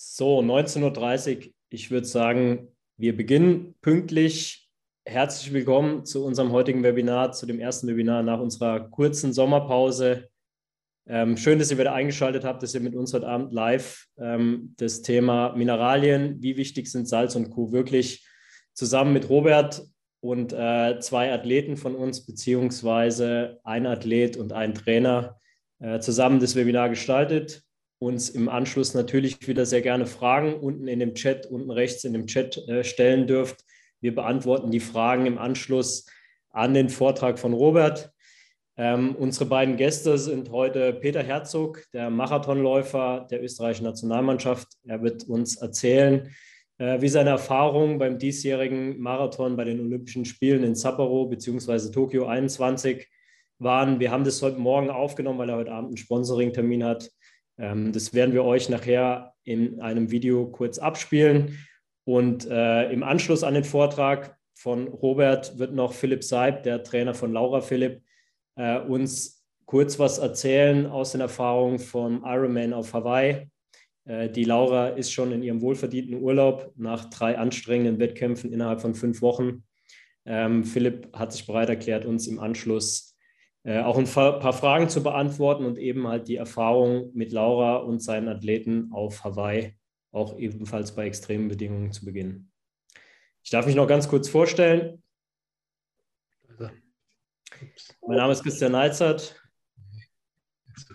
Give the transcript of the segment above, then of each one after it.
So, 19.30 Uhr. Ich würde sagen, wir beginnen pünktlich. Herzlich willkommen zu unserem heutigen Webinar, zu dem ersten Webinar nach unserer kurzen Sommerpause. Ähm, schön, dass ihr wieder eingeschaltet habt, dass ihr mit uns heute Abend live ähm, das Thema Mineralien, wie wichtig sind Salz und Kuh wirklich zusammen mit Robert und äh, zwei Athleten von uns, beziehungsweise ein Athlet und ein Trainer, äh, zusammen das Webinar gestaltet uns im Anschluss natürlich wieder sehr gerne Fragen unten in dem Chat, unten rechts in dem Chat äh, stellen dürft. Wir beantworten die Fragen im Anschluss an den Vortrag von Robert. Ähm, unsere beiden Gäste sind heute Peter Herzog, der Marathonläufer der österreichischen Nationalmannschaft. Er wird uns erzählen, äh, wie seine Erfahrungen beim diesjährigen Marathon bei den Olympischen Spielen in Sapporo bzw. Tokio 21 waren. Wir haben das heute Morgen aufgenommen, weil er heute Abend einen Sponsoring-Termin hat. Ähm, das werden wir euch nachher in einem Video kurz abspielen. Und äh, im Anschluss an den Vortrag von Robert wird noch Philipp Seib, der Trainer von Laura Philipp, äh, uns kurz was erzählen aus den Erfahrungen vom Ironman auf Hawaii. Äh, die Laura ist schon in ihrem wohlverdienten Urlaub nach drei anstrengenden Wettkämpfen innerhalb von fünf Wochen. Ähm, Philipp hat sich bereit erklärt, uns im Anschluss auch ein paar Fragen zu beantworten und eben halt die Erfahrung mit Laura und seinen Athleten auf Hawaii auch ebenfalls bei extremen Bedingungen zu beginnen. Ich darf mich noch ganz kurz vorstellen. Mein Name ist Christian Neizert.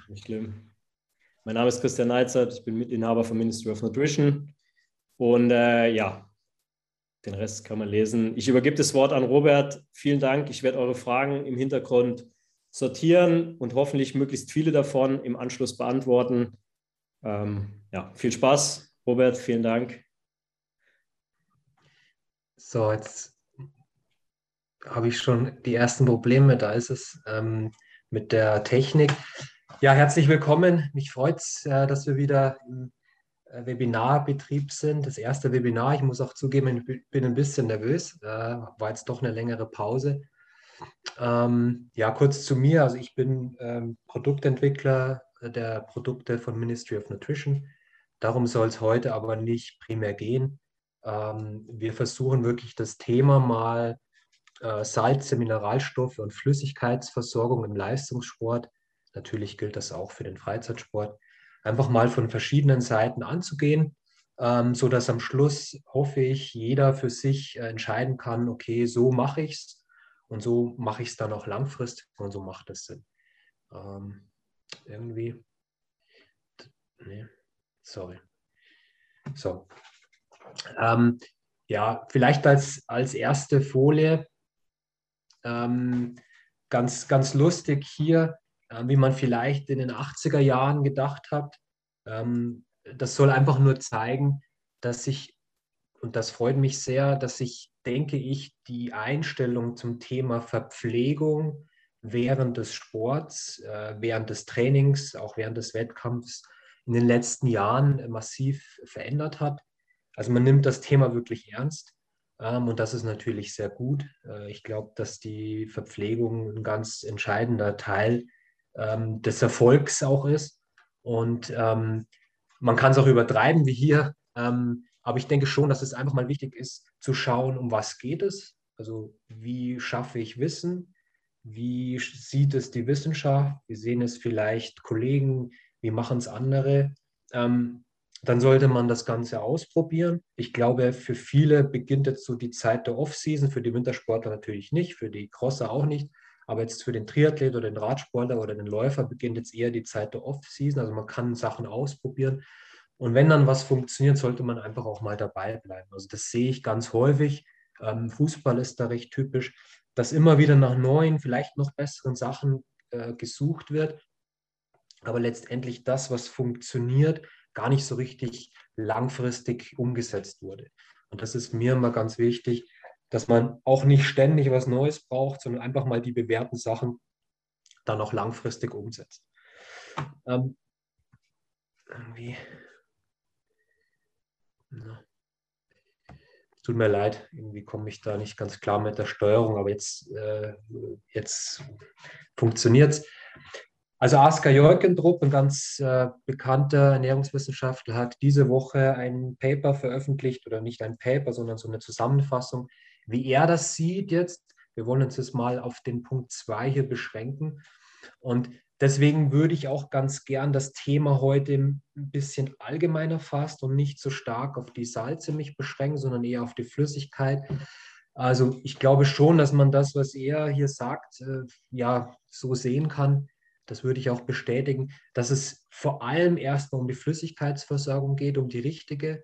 Nicht schlimm. Mein Name ist Christian Neizert, ich bin Mitinhaber von Ministry of Nutrition. Und äh, ja, den Rest kann man lesen. Ich übergebe das Wort an Robert. Vielen Dank. Ich werde eure Fragen im Hintergrund sortieren und hoffentlich möglichst viele davon im Anschluss beantworten. Ähm, ja, viel Spaß, Robert, vielen Dank. So, jetzt habe ich schon die ersten Probleme, da ist es ähm, mit der Technik. Ja, herzlich willkommen. Mich freut es, äh, dass wir wieder im äh, Webinarbetrieb sind. Das erste Webinar. Ich muss auch zugeben, ich bin ein bisschen nervös. Äh, war jetzt doch eine längere Pause. Ähm, ja, kurz zu mir. Also ich bin ähm, Produktentwickler der Produkte von Ministry of Nutrition. Darum soll es heute aber nicht primär gehen. Ähm, wir versuchen wirklich das Thema mal äh, Salze, Mineralstoffe und Flüssigkeitsversorgung im Leistungssport. Natürlich gilt das auch für den Freizeitsport. Einfach mal von verschiedenen Seiten anzugehen, ähm, so dass am Schluss hoffe ich jeder für sich äh, entscheiden kann: Okay, so mache ich es und so mache ich es dann auch langfristig und so macht es Sinn. Ähm, irgendwie. Nee, sorry. So. Ähm, ja, vielleicht als, als erste Folie. Ähm, ganz, ganz lustig hier, äh, wie man vielleicht in den 80er Jahren gedacht hat. Ähm, das soll einfach nur zeigen, dass sich, und das freut mich sehr, dass sich denke ich, die Einstellung zum Thema Verpflegung während des Sports, äh, während des Trainings, auch während des Wettkampfs in den letzten Jahren massiv verändert hat. Also man nimmt das Thema wirklich ernst ähm, und das ist natürlich sehr gut. Äh, ich glaube, dass die Verpflegung ein ganz entscheidender Teil ähm, des Erfolgs auch ist und ähm, man kann es auch übertreiben wie hier. Aber ich denke schon, dass es einfach mal wichtig ist, zu schauen, um was geht es. Also wie schaffe ich Wissen? Wie sieht es die Wissenschaft? Wie sehen es vielleicht Kollegen? Wie machen es andere? Ähm, dann sollte man das Ganze ausprobieren. Ich glaube, für viele beginnt jetzt so die Zeit der Off-Season, für die Wintersportler natürlich nicht, für die Crosser auch nicht. Aber jetzt für den Triathlet oder den Radsportler oder den Läufer beginnt jetzt eher die Zeit der Off-Season. Also man kann Sachen ausprobieren. Und wenn dann was funktioniert, sollte man einfach auch mal dabei bleiben. Also das sehe ich ganz häufig. Ähm, Fußball ist da recht typisch, dass immer wieder nach neuen, vielleicht noch besseren Sachen äh, gesucht wird. Aber letztendlich das, was funktioniert, gar nicht so richtig langfristig umgesetzt wurde. Und das ist mir immer ganz wichtig, dass man auch nicht ständig was Neues braucht, sondern einfach mal die bewährten Sachen dann auch langfristig umsetzt. Ähm, irgendwie Tut mir leid, irgendwie komme ich da nicht ganz klar mit der Steuerung, aber jetzt, äh, jetzt funktioniert es. Also Asker Jörgendrup, ein ganz äh, bekannter Ernährungswissenschaftler, hat diese Woche ein Paper veröffentlicht, oder nicht ein Paper, sondern so eine Zusammenfassung, wie er das sieht jetzt. Wir wollen uns jetzt mal auf den Punkt 2 hier beschränken. Und deswegen würde ich auch ganz gern das Thema heute ein bisschen allgemeiner fast und nicht so stark auf die Salze mich beschränken, sondern eher auf die Flüssigkeit. Also ich glaube schon, dass man das, was er hier sagt, äh, ja so sehen kann das würde ich auch bestätigen, dass es vor allem erstmal um die Flüssigkeitsversorgung geht, um die richtige,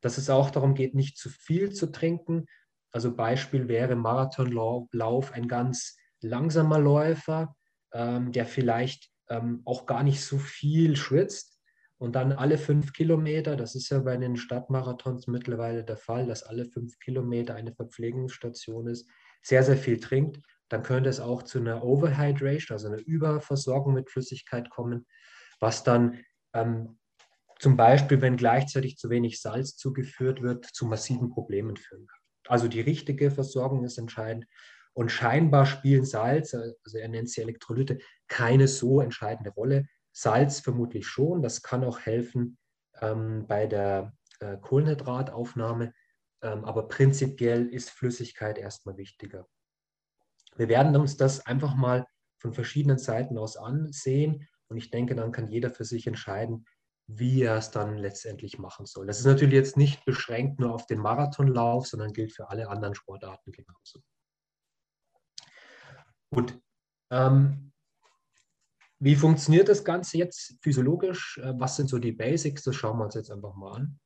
dass es auch darum geht, nicht zu viel zu trinken. Also Beispiel wäre Marathonlauf ein ganz langsamer Läufer, ähm, der vielleicht ähm, auch gar nicht so viel schwitzt und dann alle fünf Kilometer, das ist ja bei den Stadtmarathons mittlerweile der Fall, dass alle fünf Kilometer eine Verpflegungsstation ist, sehr, sehr viel trinkt dann könnte es auch zu einer Overhydration, also einer Überversorgung mit Flüssigkeit kommen, was dann ähm, zum Beispiel, wenn gleichzeitig zu wenig Salz zugeführt wird, zu massiven Problemen führen kann. Also die richtige Versorgung ist entscheidend. Und scheinbar spielen Salz, also er nennt sie Elektrolyte, keine so entscheidende Rolle. Salz vermutlich schon, das kann auch helfen ähm, bei der äh, Kohlenhydrataufnahme, ähm, aber prinzipiell ist Flüssigkeit erstmal wichtiger. Wir werden uns das einfach mal von verschiedenen Seiten aus ansehen und ich denke, dann kann jeder für sich entscheiden, wie er es dann letztendlich machen soll. Das ist natürlich jetzt nicht beschränkt nur auf den Marathonlauf, sondern gilt für alle anderen Sportarten genauso. Gut. Ähm, wie funktioniert das Ganze jetzt physiologisch? Äh, was sind so die Basics? Das schauen wir uns jetzt einfach mal an.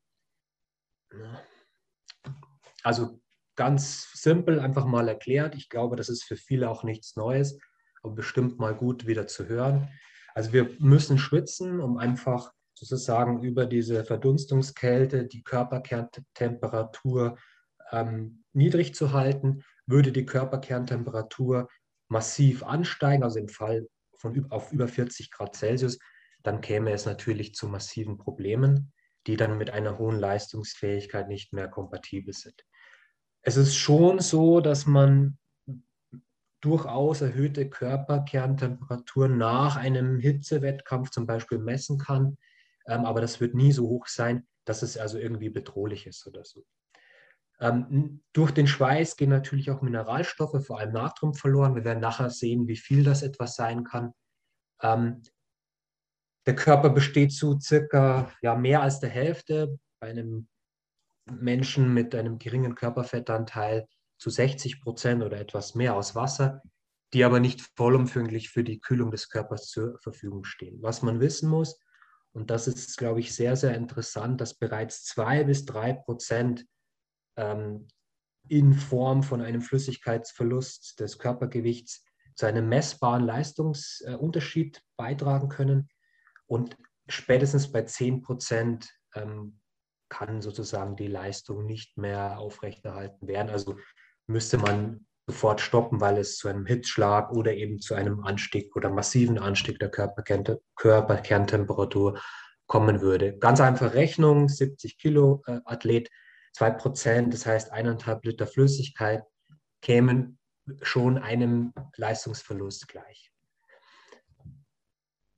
Also ganz simpel einfach mal erklärt. Ich glaube, das ist für viele auch nichts Neues, aber bestimmt mal gut wieder zu hören. Also wir müssen schwitzen, um einfach sozusagen über diese Verdunstungskälte die Körperkerntemperatur ähm, niedrig zu halten. Würde die Körperkerntemperatur massiv ansteigen, also im Fall von auf über 40 Grad Celsius, dann käme es natürlich zu massiven Problemen, die dann mit einer hohen Leistungsfähigkeit nicht mehr kompatibel sind es ist schon so, dass man durchaus erhöhte Körperkerntemperaturen nach einem Hitzewettkampf zum Beispiel messen kann. Ähm, aber das wird nie so hoch sein, dass es also irgendwie bedrohlich ist oder so. Ähm, durch den Schweiß gehen natürlich auch Mineralstoffe, vor allem Natrium verloren. Wir werden nachher sehen, wie viel das etwas sein kann. Ähm, der Körper besteht zu circa ja, mehr als der Hälfte bei einem Menschen mit einem geringen Körperfettanteil zu 60 Prozent oder etwas mehr aus Wasser, die aber nicht vollumfänglich für die Kühlung des Körpers zur Verfügung stehen. Was man wissen muss, und das ist, glaube ich, sehr, sehr interessant, dass bereits zwei bis drei Prozent ähm, in Form von einem Flüssigkeitsverlust des Körpergewichts zu einem messbaren Leistungsunterschied beitragen können. Und spätestens bei 10 Prozent ähm, kann sozusagen die Leistung nicht mehr aufrechterhalten werden. Also müsste man sofort stoppen, weil es zu einem Hitzschlag oder eben zu einem Anstieg oder massiven Anstieg der Körperkerntemperatur kommen würde. Ganz einfach Rechnung, 70 Kilo äh, Athlet, 2 Prozent, das heißt eineinhalb Liter Flüssigkeit, kämen schon einem Leistungsverlust gleich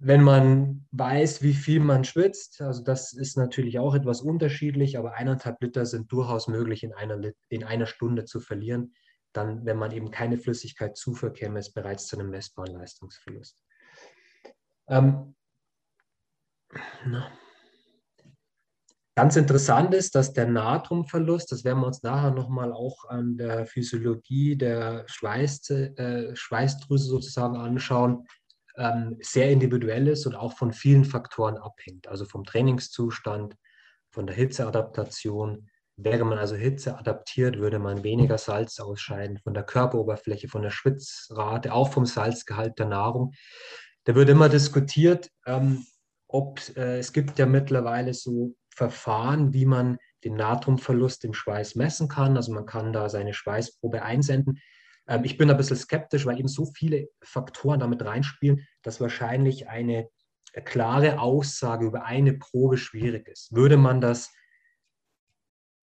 wenn man weiß, wie viel man schwitzt, also das ist natürlich auch etwas unterschiedlich, aber eineinhalb Liter sind durchaus möglich in einer, in einer Stunde zu verlieren. Dann, wenn man eben keine Flüssigkeit zuführt, käme es bereits zu einem messbaren Leistungsverlust. Ähm, Ganz interessant ist, dass der Natriumverlust, das werden wir uns nachher nochmal auch an der Physiologie der Schweiß, äh, Schweißdrüse sozusagen anschauen, ähm, sehr individuell ist und auch von vielen Faktoren abhängt. Also vom Trainingszustand, von der Hitzeadaptation. Wäre man also Hitze adaptiert, würde man weniger Salz ausscheiden, von der Körperoberfläche, von der Schwitzrate, auch vom Salzgehalt der Nahrung. Da wird immer diskutiert, ähm, ob äh, es gibt ja mittlerweile so Verfahren, wie man den Natriumverlust im Schweiß messen kann. Also man kann da seine Schweißprobe einsenden. Ähm, ich bin ein bisschen skeptisch, weil eben so viele Faktoren damit reinspielen, dass wahrscheinlich eine klare Aussage über eine Probe schwierig ist. Würde man das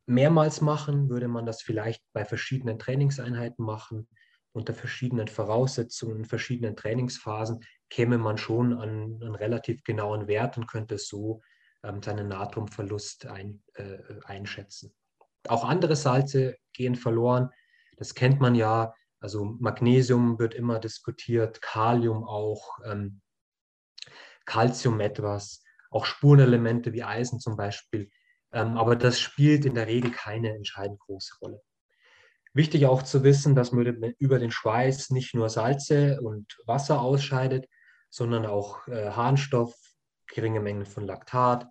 mehrmals machen, würde man das vielleicht bei verschiedenen Trainingseinheiten machen, unter verschiedenen Voraussetzungen, verschiedenen Trainingsphasen, käme man schon an einen relativ genauen Wert und könnte so seinen Natriumverlust ein, äh, einschätzen. Auch andere Salze gehen verloren. Das kennt man ja. Also Magnesium wird immer diskutiert, Kalium auch, ähm, Calcium etwas, auch Spurenelemente wie Eisen zum Beispiel. Ähm, aber das spielt in der Regel keine entscheidend große Rolle. Wichtig auch zu wissen, dass man über den Schweiß nicht nur Salze und Wasser ausscheidet, sondern auch äh, Harnstoff, geringe Mengen von Laktat,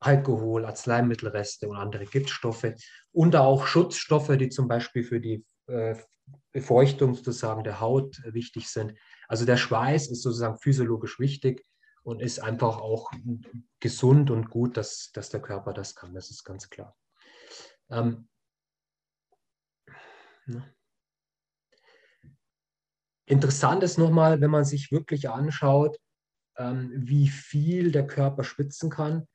Alkohol, Arzneimittelreste und andere Giftstoffe und auch Schutzstoffe, die zum Beispiel für die äh, Befeuchtung sozusagen der Haut wichtig sind. Also der Schweiß ist sozusagen physiologisch wichtig und ist einfach auch gesund und gut, dass, dass der Körper das kann. Das ist ganz klar. Ähm, ne? Interessant ist nochmal, wenn man sich wirklich anschaut, ähm, wie viel der Körper schwitzen kann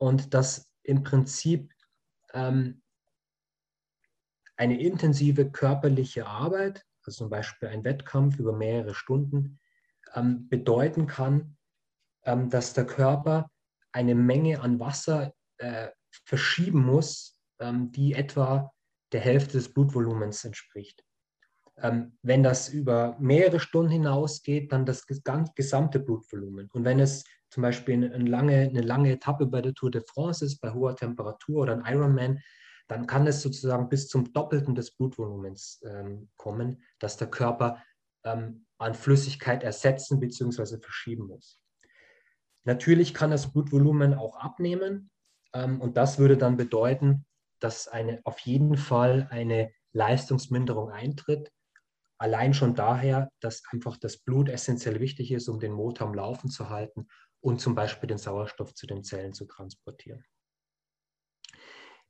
und dass im Prinzip ähm, eine intensive körperliche Arbeit, also zum Beispiel ein Wettkampf über mehrere Stunden, ähm, bedeuten kann, ähm, dass der Körper eine Menge an Wasser äh, verschieben muss, ähm, die etwa der Hälfte des Blutvolumens entspricht. Ähm, wenn das über mehrere Stunden hinausgeht, dann das gesamte Blutvolumen. Und wenn es zum Beispiel eine lange, eine lange Etappe bei der Tour de France ist, bei hoher Temperatur oder ein Ironman, dann kann es sozusagen bis zum Doppelten des Blutvolumens ähm, kommen, dass der Körper ähm, an Flüssigkeit ersetzen bzw. verschieben muss. Natürlich kann das Blutvolumen auch abnehmen ähm, und das würde dann bedeuten, dass eine, auf jeden Fall eine Leistungsminderung eintritt. Allein schon daher, dass einfach das Blut essentiell wichtig ist, um den Motor am Laufen zu halten und zum Beispiel den Sauerstoff zu den Zellen zu transportieren.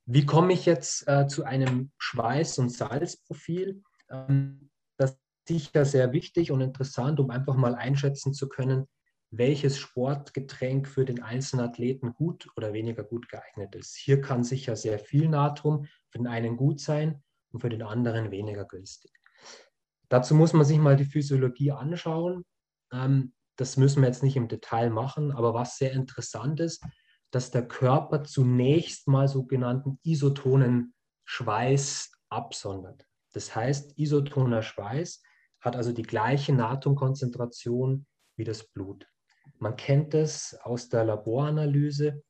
Wie komme ich jetzt äh, zu einem Schweiß- und Salzprofil? Ähm, das ist sicher sehr wichtig und interessant, um einfach mal einschätzen zu können, welches Sportgetränk für den einzelnen Athleten gut oder weniger gut geeignet ist. Hier kann sicher sehr viel Natrum für den einen gut sein und für den anderen weniger günstig. Dazu muss man sich mal die Physiologie anschauen. Ähm, das müssen wir jetzt nicht im Detail machen, aber was sehr interessant ist, dass der Körper zunächst mal sogenannten isotonen Schweiß absondert. Das heißt, isotoner Schweiß hat also die gleiche Natriumkonzentration wie das Blut. Man kennt es aus der Laboranalyse.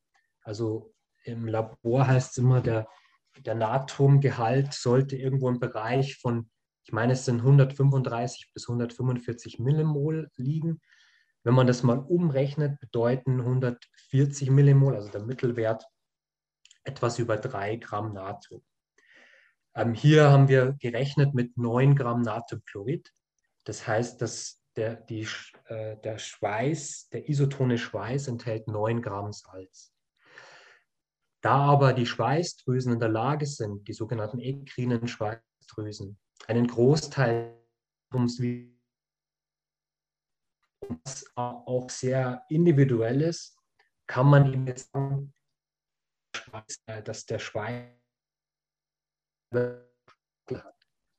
Also im Labor heißt es immer, der, der Natriumgehalt sollte irgendwo im Bereich von, ich meine, es sind 135 bis 145 Millimol liegen. Wenn man das mal umrechnet, bedeuten 140 Millimol, also der Mittelwert, etwas über 3 Gramm Natrium. Ähm, hier haben wir gerechnet mit 9 Gramm Natriumchlorid. Das heißt, dass der, die, äh, der Schweiß, der isotone Schweiß enthält 9 Gramm Salz. Da aber die Schweißdrüsen in der Lage sind, die sogenannten ekrinen Schweißdrüsen, einen Großteil was auch sehr individuell ist, kann man ihm jetzt sagen, dass der Schweiß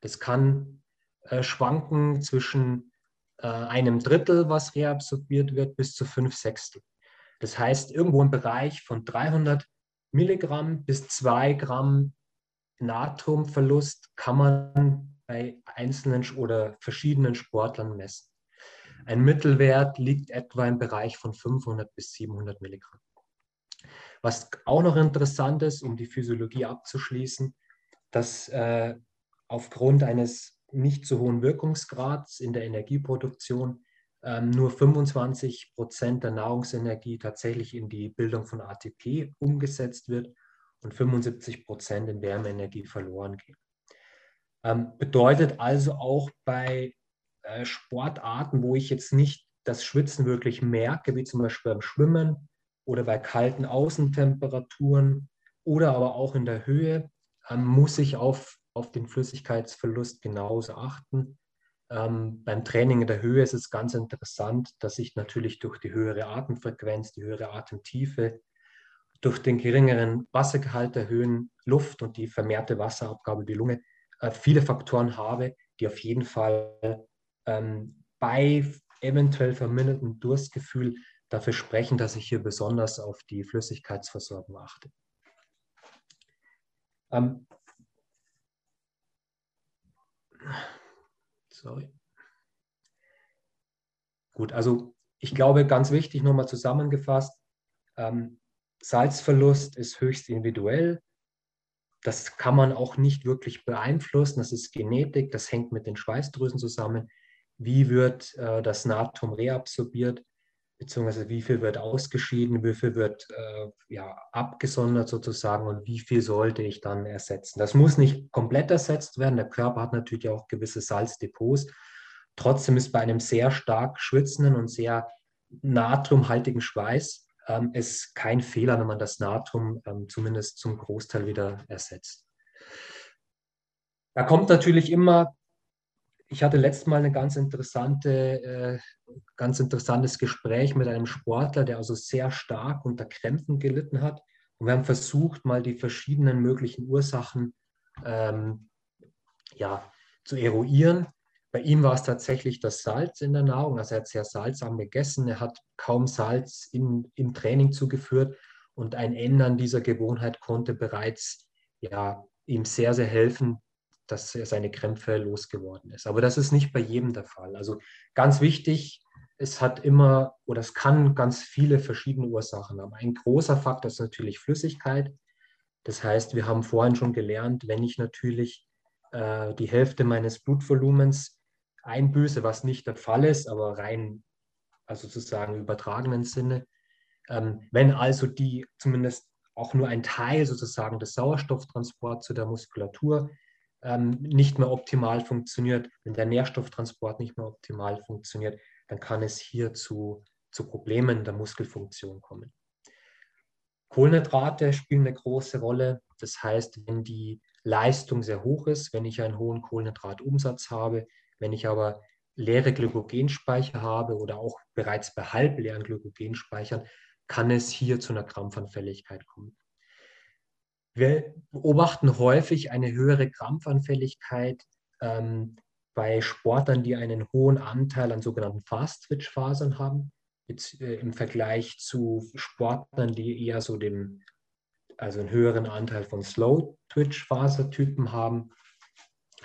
das kann äh, schwanken zwischen äh, einem Drittel, was reabsorbiert wird, bis zu fünf Sechstel. Das heißt, irgendwo im Bereich von 300 Milligramm bis 2 Gramm Natriumverlust kann man bei einzelnen oder verschiedenen Sportlern messen. Ein Mittelwert liegt etwa im Bereich von 500 bis 700 Milligramm. Was auch noch interessant ist, um die Physiologie abzuschließen, dass äh, aufgrund eines nicht so hohen Wirkungsgrads in der Energieproduktion ähm, nur 25 Prozent der Nahrungsenergie tatsächlich in die Bildung von ATP umgesetzt wird und 75 Prozent in Wärmeenergie verloren gehen. Ähm, bedeutet also auch bei äh, Sportarten, wo ich jetzt nicht das Schwitzen wirklich merke, wie zum Beispiel beim Schwimmen oder bei kalten Außentemperaturen oder aber auch in der Höhe, ähm, muss ich auf auf den Flüssigkeitsverlust genauso achten. Ähm, beim Training in der Höhe ist es ganz interessant, dass ich natürlich durch die höhere Atemfrequenz, die höhere Atemtiefe, durch den geringeren Wassergehalt der Höhen Luft und die vermehrte Wasserabgabe die Lunge äh, viele Faktoren habe, die auf jeden Fall ähm, bei eventuell verminderten Durstgefühl dafür sprechen, dass ich hier besonders auf die Flüssigkeitsversorgung achte. Ähm, sorry. Gut, also ich glaube, ganz wichtig nochmal zusammengefasst, ähm, Salzverlust ist höchst individuell. Das kann man auch nicht wirklich beeinflussen. Das ist Genetik, das hängt mit den Schweißdrüsen zusammen. Wie wird äh, das Natrium reabsorbiert, beziehungsweise wie viel wird ausgeschieden, wie viel wird äh, ja, abgesondert sozusagen und wie viel sollte ich dann ersetzen. Das muss nicht komplett ersetzt werden. Der Körper hat natürlich auch gewisse Salzdepots. Trotzdem ist bei einem sehr stark schwitzenden und sehr natriumhaltigen Schweiß ähm, ist kein Fehler, wenn man das Natrium ähm, zumindest zum Großteil wieder ersetzt. Da kommt natürlich immer, ich hatte letztes Mal ein ganz, interessante, äh, ganz interessantes Gespräch mit einem Sportler, der also sehr stark unter Krämpfen gelitten hat. Und wir haben versucht, mal die verschiedenen möglichen Ursachen ähm, ja, zu eruieren. Bei ihm war es tatsächlich das Salz in der Nahrung. Also er hat sehr salzarm gegessen. Er hat kaum Salz in, im Training zugeführt. Und ein Ändern dieser Gewohnheit konnte bereits ja, ihm sehr, sehr helfen, dass er seine Krämpfe losgeworden ist. Aber das ist nicht bei jedem der Fall. Also ganz wichtig, es hat immer oder es kann ganz viele verschiedene Ursachen haben. Ein großer Faktor ist natürlich Flüssigkeit. Das heißt, wir haben vorhin schon gelernt, wenn ich natürlich äh, die Hälfte meines Blutvolumens einbüße, was nicht der Fall ist, aber rein, also sozusagen übertragenen Sinne. Ähm, wenn also die zumindest auch nur ein Teil sozusagen des Sauerstofftransports zu der Muskulatur ähm, nicht mehr optimal funktioniert, wenn der Nährstofftransport nicht mehr optimal funktioniert, dann kann es hier zu, zu Problemen der Muskelfunktion kommen. Kohlenhydrate spielen eine große Rolle. Das heißt, wenn die Leistung sehr hoch ist, wenn ich einen hohen Kohlenhydratumsatz habe, wenn ich aber leere Glykogenspeicher habe oder auch bereits bei halbleeren Glykogenspeichern, kann es hier zu einer Krampfanfälligkeit kommen. Wir beobachten häufig eine höhere Krampfanfälligkeit ähm, bei Sportlern, die einen hohen Anteil an sogenannten Fast-Twitch-Fasern haben, jetzt, äh, im Vergleich zu Sportlern, die eher so dem, also einen höheren Anteil von Slow-Twitch-Fasertypen haben.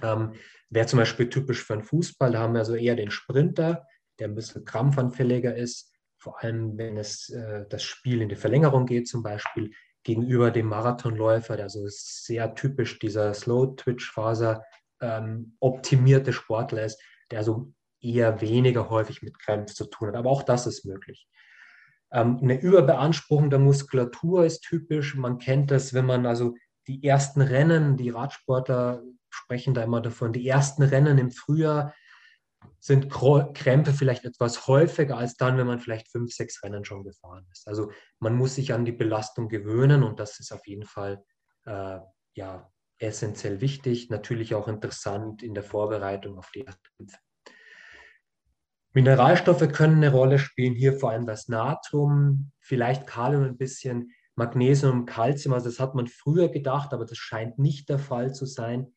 Ähm, Wäre zum Beispiel typisch für einen Fußball, da haben wir also eher den Sprinter, der ein bisschen krampfanfälliger ist, vor allem wenn es äh, das Spiel in die Verlängerung geht, zum Beispiel gegenüber dem Marathonläufer, der so sehr typisch dieser Slow-Twitch-Faser ähm, optimierte Sportler ist, der so eher weniger häufig mit Krämpfen zu tun hat. Aber auch das ist möglich. Ähm, eine Überbeanspruchung der Muskulatur ist typisch. Man kennt das, wenn man also die ersten Rennen, die Radsportler sprechen da immer davon, die ersten Rennen im Frühjahr sind Krämpfe vielleicht etwas häufiger als dann, wenn man vielleicht fünf, sechs Rennen schon gefahren ist. Also man muss sich an die Belastung gewöhnen und das ist auf jeden Fall äh, ja, essentiell wichtig, natürlich auch interessant in der Vorbereitung auf die Kämpfe. Mineralstoffe können eine Rolle spielen, hier vor allem das Natrium, vielleicht Kalium ein bisschen, Magnesium, Calcium, also das hat man früher gedacht, aber das scheint nicht der Fall zu sein.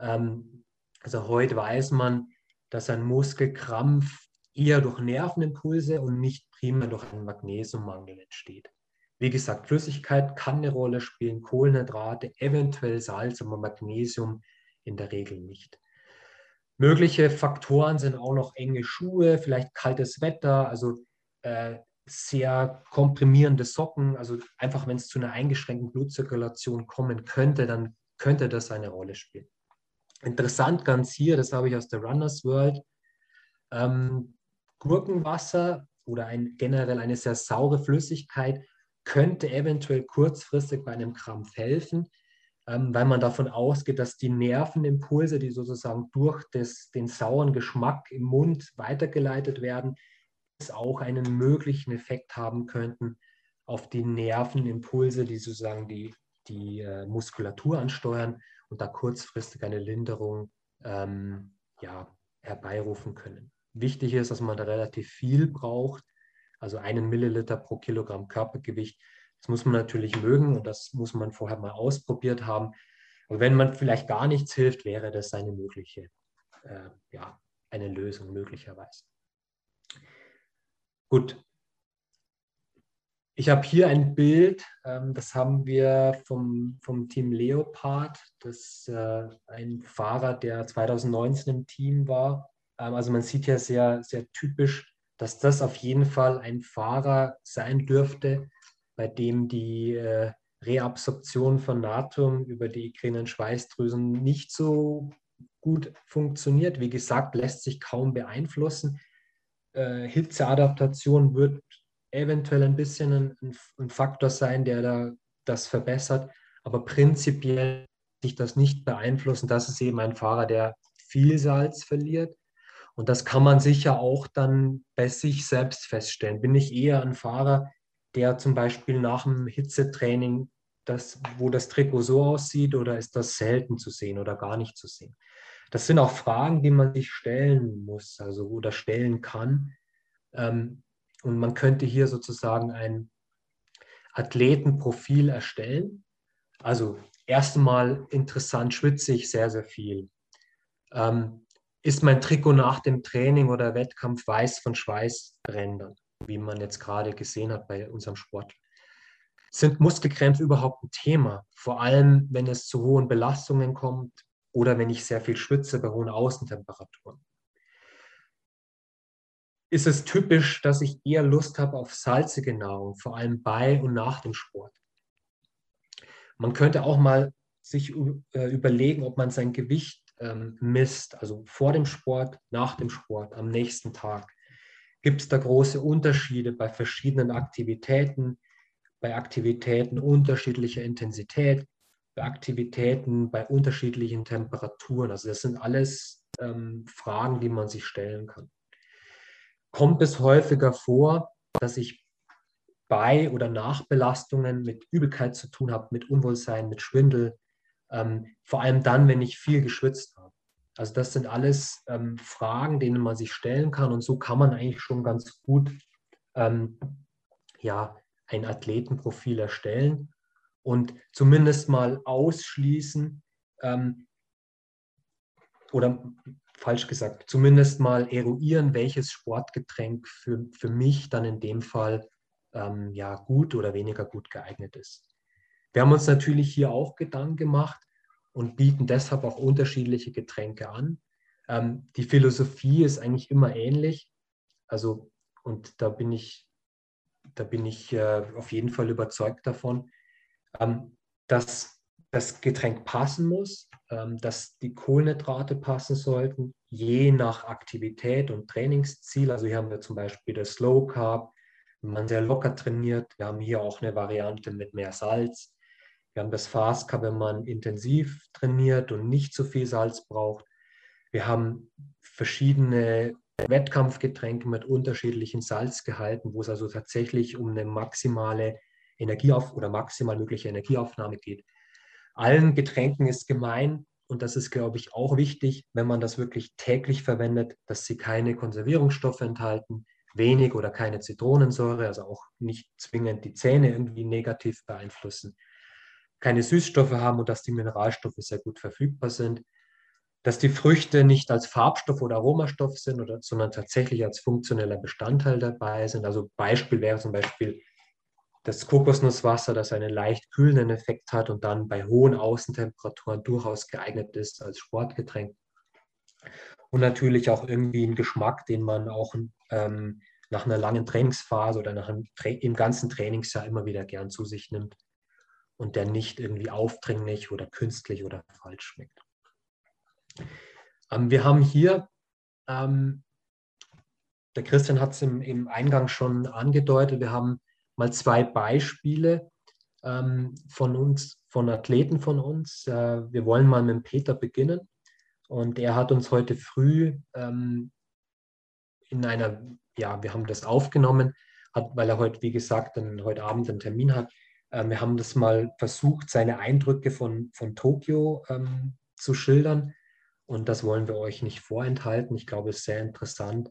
Ähm, also heute weiß man, dass ein Muskelkrampf eher durch Nervenimpulse und nicht primär durch einen Magnesiummangel entsteht. Wie gesagt, Flüssigkeit kann eine Rolle spielen, Kohlenhydrate, eventuell Salz, aber Magnesium in der Regel nicht. Mögliche Faktoren sind auch noch enge Schuhe, vielleicht kaltes Wetter, also äh, sehr komprimierende Socken. Also einfach, wenn es zu einer eingeschränkten Blutzirkulation kommen könnte, dann könnte das eine Rolle spielen. Interessant ganz hier, das habe ich aus der Runners World, ähm, Gurkenwasser oder ein, generell eine sehr saure Flüssigkeit könnte eventuell kurzfristig bei einem Krampf helfen, ähm, weil man davon ausgeht, dass die Nervenimpulse, die sozusagen durch das, den sauren Geschmack im Mund weitergeleitet werden, auch einen möglichen Effekt haben könnten auf die Nervenimpulse, die sozusagen die, die äh, Muskulatur ansteuern und da kurzfristig eine Linderung ähm, ja, herbeirufen können. Wichtig ist, dass man da relativ viel braucht, also einen Milliliter pro Kilogramm Körpergewicht. Das muss man natürlich mögen und das muss man vorher mal ausprobiert haben. Und wenn man vielleicht gar nichts hilft, wäre das eine mögliche, äh, ja, eine Lösung möglicherweise. Gut. Ich habe hier ein Bild, ähm, das haben wir vom, vom Team Leopard. Das ist äh, ein Fahrer, der 2019 im Team war. Ähm, also man sieht ja sehr, sehr typisch, dass das auf jeden Fall ein Fahrer sein dürfte, bei dem die äh, Reabsorption von Natrium über die ekrinen Schweißdrüsen nicht so gut funktioniert. Wie gesagt, lässt sich kaum beeinflussen. Äh, Hitzeadaptation wird eventuell ein bisschen ein, ein, Faktor sein, der da das verbessert, aber prinzipiell sich das nicht beeinflussen. Das ist eben ein Fahrer, der viel Salz verliert. Und das kann man sicher auch dann bei sich selbst feststellen. Bin ich eher ein Fahrer, der zum Beispiel nach dem Hitzetraining, das, wo das Trikot so aussieht, oder ist das selten zu sehen oder gar nicht zu sehen? Das sind auch Fragen, die man sich stellen muss, also oder stellen kann. Ähm, und man könnte hier sozusagen ein Athletenprofil erstellen. Also erst einmal interessant, schwitze ich sehr, sehr viel. Ähm, ist mein Trikot nach dem Training oder Wettkampf weiß von Schweißrändern? wie man jetzt gerade gesehen hat bei unserem Sport. Sind Muskelkrämpfe überhaupt ein Thema? Vor allem, wenn es zu hohen Belastungen kommt oder wenn ich sehr viel schwitze bei hohen Außentemperaturen. Ist es typisch, dass ich eher Lust habe auf salzige Nahrung, vor allem bei und nach dem Sport? Man könnte auch mal sich äh, überlegen, ob man sein Gewicht ähm, misst, also vor dem Sport, nach dem Sport, am nächsten Tag. Gibt es da große Unterschiede bei verschiedenen Aktivitäten, bei Aktivitäten unterschiedlicher Intensität, bei Aktivitäten bei unterschiedlichen Temperaturen? Also das sind alles ähm, Fragen, die man sich stellen kann. Kommt es häufiger vor, dass ich bei oder nach Belastungen mit Übelkeit zu tun habe, mit Unwohlsein, mit Schwindel, ähm, vor allem dann, wenn ich viel geschwitzt habe? Also das sind alles ähm, Fragen, denen man sich stellen kann und so kann man eigentlich schon ganz gut ähm, ja, ein Athletenprofil erstellen und zumindest mal ausschließen ähm, oder falsch gesagt, zumindest mal eruieren, welches Sportgetränk für, für mich dann in dem Fall ähm, ja gut oder weniger gut geeignet ist. Wir haben uns natürlich hier auch Gedanken gemacht, und bieten deshalb auch unterschiedliche Getränke an. Ähm, die Philosophie ist eigentlich immer ähnlich. Also, und da bin ich, da bin ich äh, auf jeden Fall überzeugt davon, ähm, dass das Getränk passen muss, ähm, dass die Kohlenhydrate passen sollten, je nach Aktivität und Trainingsziel. Also hier haben wir zum Beispiel das Slow Carb, wenn man sehr locker trainiert. Wir haben hier auch eine Variante mit mehr Salz. Wir haben das Fast Carb, wenn man intensiv trainiert und nicht zu viel Salz braucht. Wir haben verschiedene Wettkampfgetränke mit unterschiedlichen Salzgehalten, wo es also tatsächlich um eine maximale Energieauf oder maximal mögliche Energieaufnahme geht. Allen Getränken ist gemein, und das ist, glaube ich, auch wichtig, wenn man das wirklich täglich verwendet, dass sie keine Konservierungsstoffe enthalten, wenig oder keine Zitronensäure, also auch nicht zwingend die Zähne irgendwie negativ beeinflussen keine Süßstoffe haben und dass die Mineralstoffe sehr gut verfügbar sind, dass die Früchte nicht als Farbstoff oder Aromastoff sind, oder, sondern tatsächlich als funktioneller Bestandteil dabei sind. Also Beispiel wäre zum Beispiel das Kokosnusswasser, das einen leicht kühlenden Effekt hat und dann bei hohen Außentemperaturen durchaus geeignet ist als Sportgetränk. Und natürlich auch irgendwie einen Geschmack, den man auch ähm, nach einer langen Trainingsphase oder nach einem, im ganzen Trainingsjahr immer wieder gern zu sich nimmt und der nicht irgendwie aufdringlich oder künstlich oder falsch schmeckt. Ähm, wir haben hier, ähm, der Christian hat es im, im, Eingang schon angedeutet, wir haben mal zwei Beispiele ähm, von uns, von Athleten von uns. Äh, wir wollen mal mit Peter beginnen und er hat uns heute früh ähm, in einer, ja, wir haben das aufgenommen, hat, weil er heute, wie gesagt, einen, heute Abend einen Termin hat, ähm, wir haben das mal versucht, seine Eindrücke von, von Tokio ähm, zu schildern. Und das wollen wir euch nicht vorenthalten. Ich glaube, es ist sehr interessant.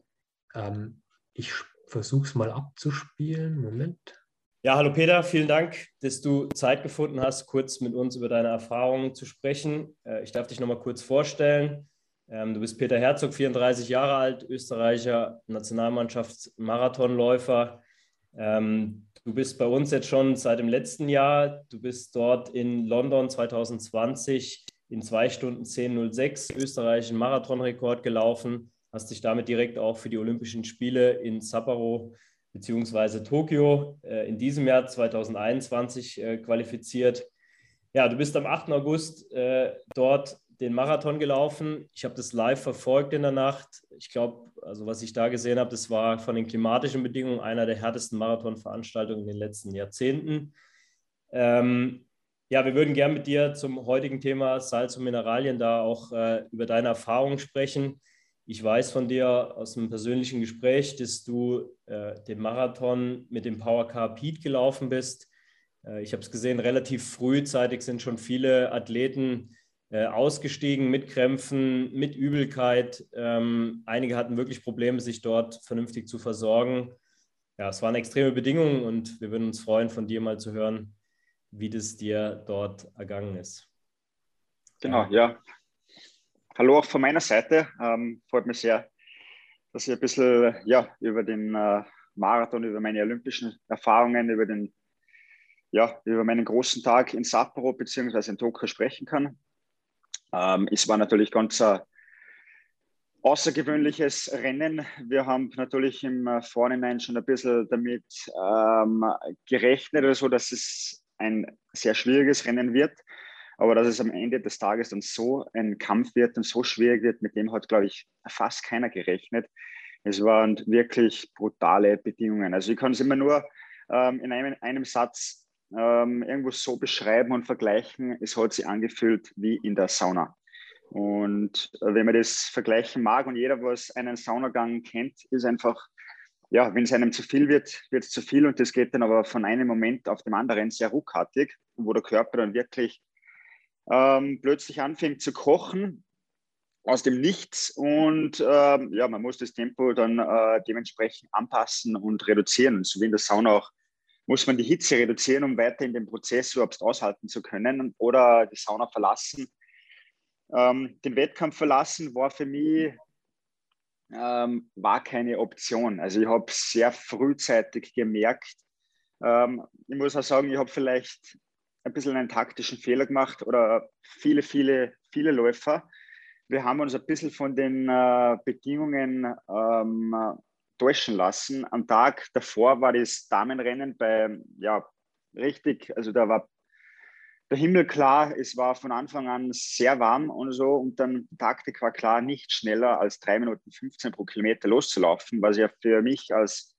Ähm, ich versuche es mal abzuspielen. Moment. Ja, hallo Peter, vielen Dank, dass du Zeit gefunden hast, kurz mit uns über deine Erfahrungen zu sprechen. Äh, ich darf dich nochmal kurz vorstellen. Ähm, du bist Peter Herzog, 34 Jahre alt, Österreicher Nationalmannschaftsmarathonläufer. Ähm, du bist bei uns jetzt schon seit dem letzten Jahr. Du bist dort in London 2020 in 2 Stunden 10.06 österreichischen Marathonrekord gelaufen. Hast dich damit direkt auch für die Olympischen Spiele in Sapporo bzw. Tokio äh, in diesem Jahr 2021 äh, qualifiziert. Ja, du bist am 8. August äh, dort den Marathon gelaufen. Ich habe das live verfolgt in der Nacht. Ich glaube, also was ich da gesehen habe, das war von den klimatischen Bedingungen einer der härtesten Marathonveranstaltungen in den letzten Jahrzehnten. Ähm, ja, wir würden gerne mit dir zum heutigen Thema Salz und Mineralien da auch äh, über deine Erfahrungen sprechen. Ich weiß von dir aus einem persönlichen Gespräch, dass du äh, den Marathon mit dem Powercar Pete gelaufen bist. Äh, ich habe es gesehen, relativ frühzeitig sind schon viele Athleten äh, ausgestiegen mit Krämpfen, mit Übelkeit. Ähm, einige hatten wirklich Probleme, sich dort vernünftig zu versorgen. Ja, es waren extreme Bedingungen und wir würden uns freuen, von dir mal zu hören, wie das dir dort ergangen ist. Genau, ja. Hallo auch von meiner Seite. Ähm, freut mich sehr, dass ich ein bisschen ja, über den äh, Marathon, über meine olympischen Erfahrungen, über, den, ja, über meinen großen Tag in Sapporo bzw. in Tokio sprechen kann. Ähm, es war natürlich ganz ein außergewöhnliches Rennen. Wir haben natürlich im äh, Vorhinein schon ein bisschen damit ähm, gerechnet, oder so, dass es ein sehr schwieriges Rennen wird. Aber dass es am Ende des Tages dann so ein Kampf wird und so schwierig wird, mit dem hat, glaube ich, fast keiner gerechnet. Es waren wirklich brutale Bedingungen. Also ich kann es immer nur ähm, in einem, einem Satz ähm, irgendwo so beschreiben und vergleichen, es hat sich angefühlt wie in der Sauna. Und äh, wenn man das vergleichen mag und jeder, was einen Saunagang kennt, ist einfach, ja, wenn es einem zu viel wird, wird es zu viel und das geht dann aber von einem Moment auf dem anderen sehr ruckartig, wo der Körper dann wirklich ähm, plötzlich anfängt zu kochen aus dem Nichts und ähm, ja, man muss das Tempo dann äh, dementsprechend anpassen und reduzieren, so wie in der Sauna auch muss man die Hitze reduzieren, um weiter in den Prozess überhaupt aushalten zu können oder die Sauna verlassen. Ähm, den Wettkampf verlassen war für mich ähm, war keine Option. Also ich habe sehr frühzeitig gemerkt, ähm, ich muss auch sagen, ich habe vielleicht ein bisschen einen taktischen Fehler gemacht oder viele, viele, viele Läufer. Wir haben uns ein bisschen von den äh, Bedingungen ähm, täuschen lassen. Am Tag davor war das Damenrennen bei, ja, richtig, also da war der Himmel klar, es war von Anfang an sehr warm und so und dann Taktik war klar, nicht schneller als 3 Minuten 15 pro Kilometer loszulaufen, was ja für mich als,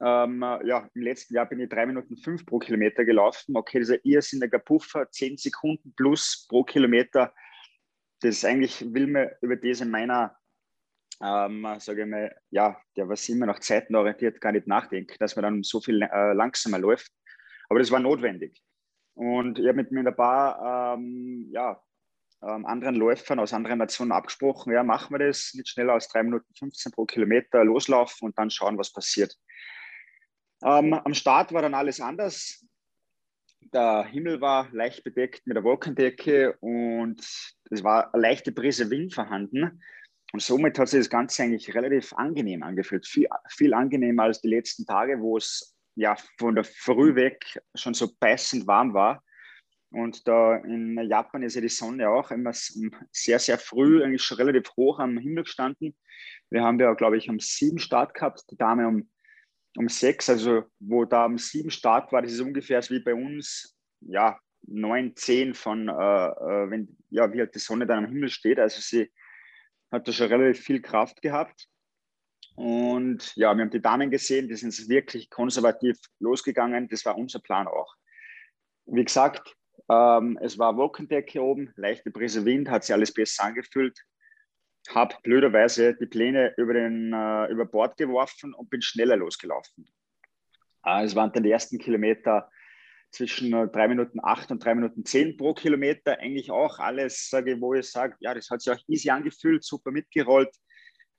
ähm, ja, im letzten Jahr bin ich 3 Minuten 5 pro Kilometer gelaufen. Okay, ein irrsinniger Puffer, 10 Sekunden plus pro Kilometer. Das ist eigentlich, will man über in meiner ähm, sage ich mal, ja, der was immer nach Zeiten orientiert, gar nicht nachdenkt, dass man dann so viel äh, langsamer läuft. Aber das war notwendig. Und ich habe mit mir ein paar ähm, ja, ähm, anderen Läufern aus anderen Nationen abgesprochen, ja, machen wir das nicht schneller als 3 Minuten 15 pro Kilometer loslaufen und dann schauen, was passiert. Ähm, am Start war dann alles anders. Der Himmel war leicht bedeckt mit der Wolkendecke und es war eine leichte Brise Wind vorhanden. Und somit hat sich das Ganze eigentlich relativ angenehm angefühlt. Viel, viel angenehmer als die letzten Tage, wo es ja von der Früh weg schon so beißend warm war. Und da in Japan ist ja die Sonne auch immer sehr, sehr früh, eigentlich schon relativ hoch am Himmel gestanden. Wir haben ja, glaube ich, um sieben Start gehabt, die Dame um, um sechs. Also, wo da um sieben Start war, das ist ungefähr wie bei uns, ja, neun, zehn von, äh, äh, wenn, ja, wie halt die Sonne dann am Himmel steht. Also, sie hat da schon relativ viel Kraft gehabt. Und ja, wir haben die Damen gesehen, die sind wirklich konservativ losgegangen. Das war unser Plan auch. Wie gesagt, ähm, es war Wolkendecke oben, leichte Brise Wind, hat sich alles besser angefühlt. Habe blöderweise die Pläne über, den, äh, über Bord geworfen und bin schneller losgelaufen. Äh, es waren dann die ersten Kilometer zwischen 3 Minuten 8 und 3 Minuten 10 pro Kilometer. Eigentlich auch alles, sage wo ich sage, ja, das hat sich auch easy angefühlt, super mitgerollt.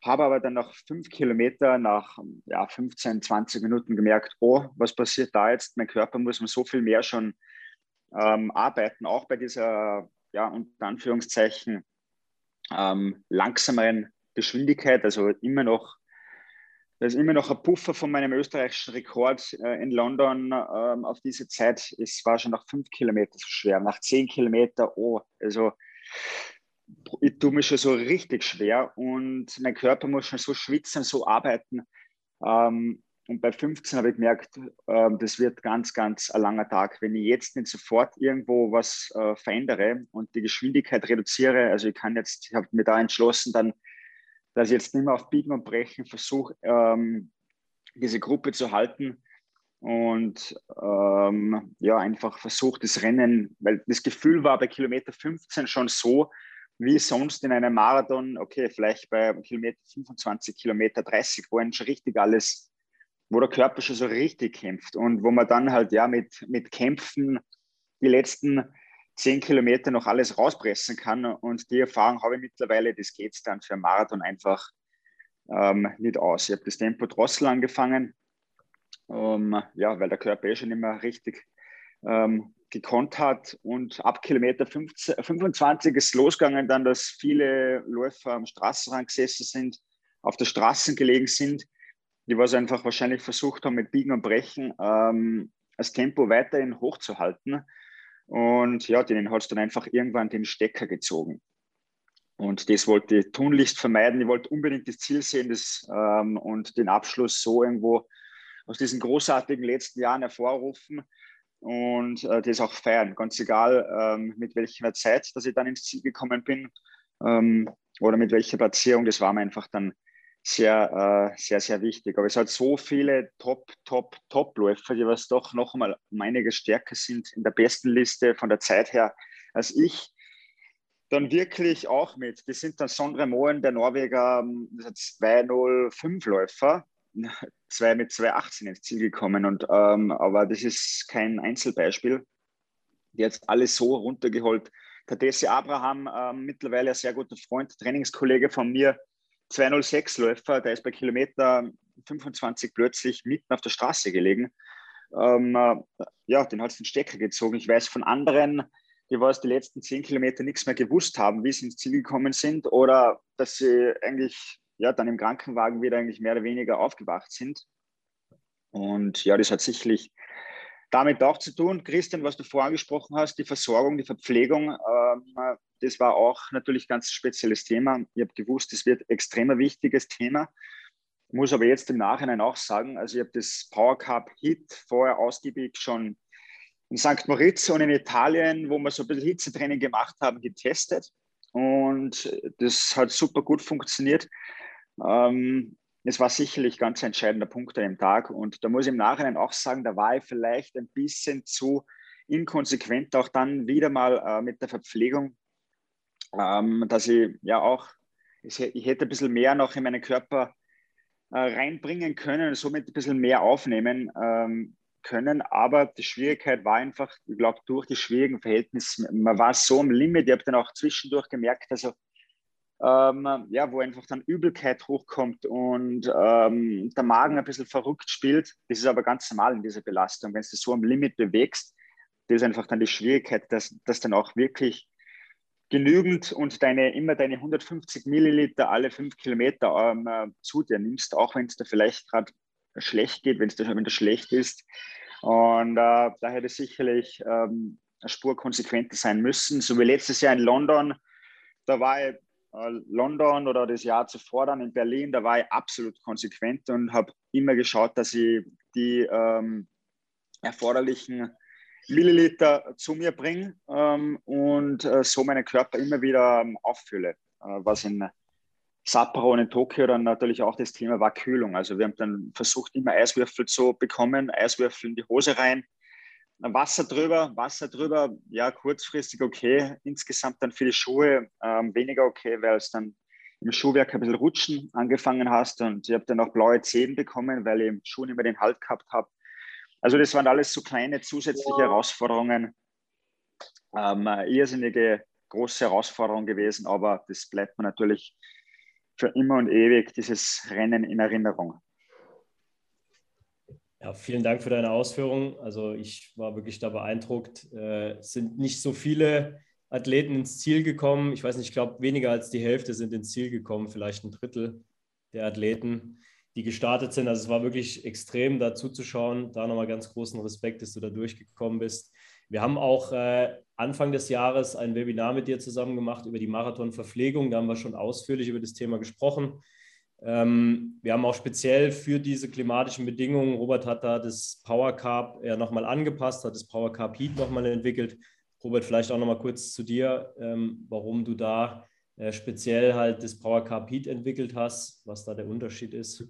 Habe aber dann nach 5 Kilometer, nach ja, 15, 20 Minuten gemerkt, oh, was passiert da jetzt? Mein Körper muss man so viel mehr schon ähm, arbeiten, auch bei dieser, ja, unter Anführungszeichen, ähm, langsameren Geschwindigkeit, also immer noch, da ist immer noch ein Puffer von meinem österreichischen Rekord äh, in London ähm, auf diese Zeit. Es war schon nach fünf Kilometern so schwer, nach zehn Kilometern, oh, also ich tue mich schon so richtig schwer und mein Körper muss schon so schwitzen, so arbeiten. Ähm, und bei 15 habe ich gemerkt, äh, das wird ganz, ganz ein langer Tag. Wenn ich jetzt nicht sofort irgendwo was äh, verändere und die Geschwindigkeit reduziere, also ich kann jetzt, ich habe mir da entschlossen, dann, dass ich jetzt nicht mehr auf Biegen und Brechen versuche, ähm, diese Gruppe zu halten und ähm, ja, einfach versucht, das Rennen, weil das Gefühl war bei Kilometer 15 schon so, wie sonst in einem Marathon, okay, vielleicht bei Kilometer 25, Kilometer 30, wo ein schon richtig alles wo der Körper schon so richtig kämpft und wo man dann halt ja mit, mit Kämpfen die letzten zehn Kilometer noch alles rauspressen kann. Und die Erfahrung habe ich mittlerweile, das geht es dann für einen Marathon einfach ähm, nicht aus. Ich habe das Tempo drosseln angefangen, um, ja, weil der Körper eh schon immer richtig ähm, gekonnt hat. Und ab Kilometer 15, 25 ist losgegangen dann, dass viele Läufer am Straßenrand gesessen sind, auf der Straße gelegen sind die was einfach wahrscheinlich versucht haben, mit Biegen und Brechen ähm, das Tempo weiterhin hochzuhalten. Und ja, denen hat es dann einfach irgendwann den Stecker gezogen. Und das wollte ich tunlichst vermeiden. Ich wollte unbedingt das Ziel sehen das, ähm, und den Abschluss so irgendwo aus diesen großartigen letzten Jahren hervorrufen und äh, das auch feiern. Ganz egal, ähm, mit welcher Zeit, dass ich dann ins Ziel gekommen bin ähm, oder mit welcher Platzierung. Das war mir einfach dann sehr, äh, sehr, sehr wichtig. Aber es hat so viele Top, Top, Top-Läufer, die was doch noch einmal um einiges stärker sind in der besten Liste von der Zeit her als ich. Dann wirklich auch mit. Das sind dann Sondre Moen, der Norweger, 205-Läufer, zwei mit 218 ins Ziel gekommen. Und, ähm, aber das ist kein Einzelbeispiel. Hat alles so runtergeholt. Desi Abraham, ähm, mittlerweile ein sehr guter Freund, Trainingskollege von mir, 206-Läufer, der ist bei Kilometer 25 plötzlich mitten auf der Straße gelegen. Ähm, äh, ja, den hat es den Stecker gezogen. Ich weiß von anderen, die was die letzten 10 Kilometer nichts mehr gewusst haben, wie sie ins Ziel gekommen sind oder dass sie eigentlich ja, dann im Krankenwagen wieder eigentlich mehr oder weniger aufgewacht sind. Und ja, das hat sicherlich damit auch zu tun. Christian, was du vorher angesprochen hast, die Versorgung, die Verpflegung, ähm, das war auch natürlich ganz spezielles Thema. Ich habe gewusst, es wird extrem ein wichtiges Thema. Ich muss aber jetzt im Nachhinein auch sagen, also ich habe das Power Cup Hit vorher ausgiebig schon in St. Moritz und in Italien, wo wir so ein bisschen Hitzetraining gemacht haben, getestet. Und das hat super gut funktioniert. Ähm, es war sicherlich ganz entscheidender Punkt an dem Tag. Und da muss ich im Nachhinein auch sagen, da war ich vielleicht ein bisschen zu inkonsequent, auch dann wieder mal äh, mit der Verpflegung, ähm, dass ich ja auch, ich, ich, hätte ein bisschen mehr noch in meinen Körper äh, reinbringen können und somit ein bisschen mehr aufnehmen ähm, können. Aber die Schwierigkeit war einfach, ich glaube, durch die schwierigen Verhältnisse, man war so am Limit. Ich habe dann auch zwischendurch gemerkt, also ähm, ja, wo einfach dann Übelkeit hochkommt und ähm, der Magen ein bisschen verrückt spielt. Das ist aber ganz normal in dieser Belastung. Wenn du so am Limit bewegst, das ist einfach dann die Schwierigkeit, dass das dann auch wirklich genügend und deine immer deine 150 Milliliter alle fünf Kilometer ähm, äh, zu dir nimmst, auch wenn es dir vielleicht gerade schlecht geht, wenn es dir schon wieder schlecht ist. Und äh, da hätte sicherlich ähm, eine Spur konsequenter sein müssen. So wie letztes Jahr in London, da war ich London oder das Jahr zuvor dann in Berlin, da war ich absolut konsequent und habe immer geschaut, dass ich die ähm, erforderlichen Milliliter zu mir bringe ähm, und äh, so meinen Körper immer wieder ähm, auffülle. Äh, was in Sapporo und in Tokio dann natürlich auch das Thema war Kühlung. Also wir haben dann versucht, immer Eiswürfel zu bekommen, Eiswürfel in die Hose rein, Wasser drüber, Wasser drüber, ja, kurzfristig okay, insgesamt dann für die Schuhe ähm, weniger okay, weil es dann im Schuhwerk ein bisschen rutschen angefangen hast und ich habe dann auch blaue Zehen bekommen, weil ich im Schuh nicht mehr den Halt gehabt habe. Also das waren alles so kleine zusätzliche Herausforderungen. Ähm, irrsinnige große Herausforderung gewesen, aber das bleibt mir natürlich für immer und ewig, dieses Rennen in Erinnerung. Ja, vielen Dank für deine Ausführungen. Also ich war wirklich da beeindruckt. Äh, es sind nicht so viele, Athleten ins Ziel gekommen. Ich weiß nicht, ich glaube, weniger als die Hälfte sind ins Ziel gekommen, vielleicht ein Drittel der Athleten, die gestartet sind. Also es war wirklich extrem, da zuzuschauen. Da nochmal ganz großen Respekt, dass du da durchgekommen bist. Wir haben auch äh, Anfang des Jahres ein Webinar mit dir zusammen gemacht über die Marathonverpflegung. Da haben wir schon ausführlich über das Thema gesprochen. Ähm, wir haben auch speziell für diese klimatischen Bedingungen, Robert hat da das Power Carb ja nochmal angepasst, hat das Power Carb Heat nochmal entwickelt. Robert, vielleicht auch nochmal kurz zu dir, ähm, warum du da äh, speziell halt das Power Carb Heat entwickelt hast, was da der Unterschied ist.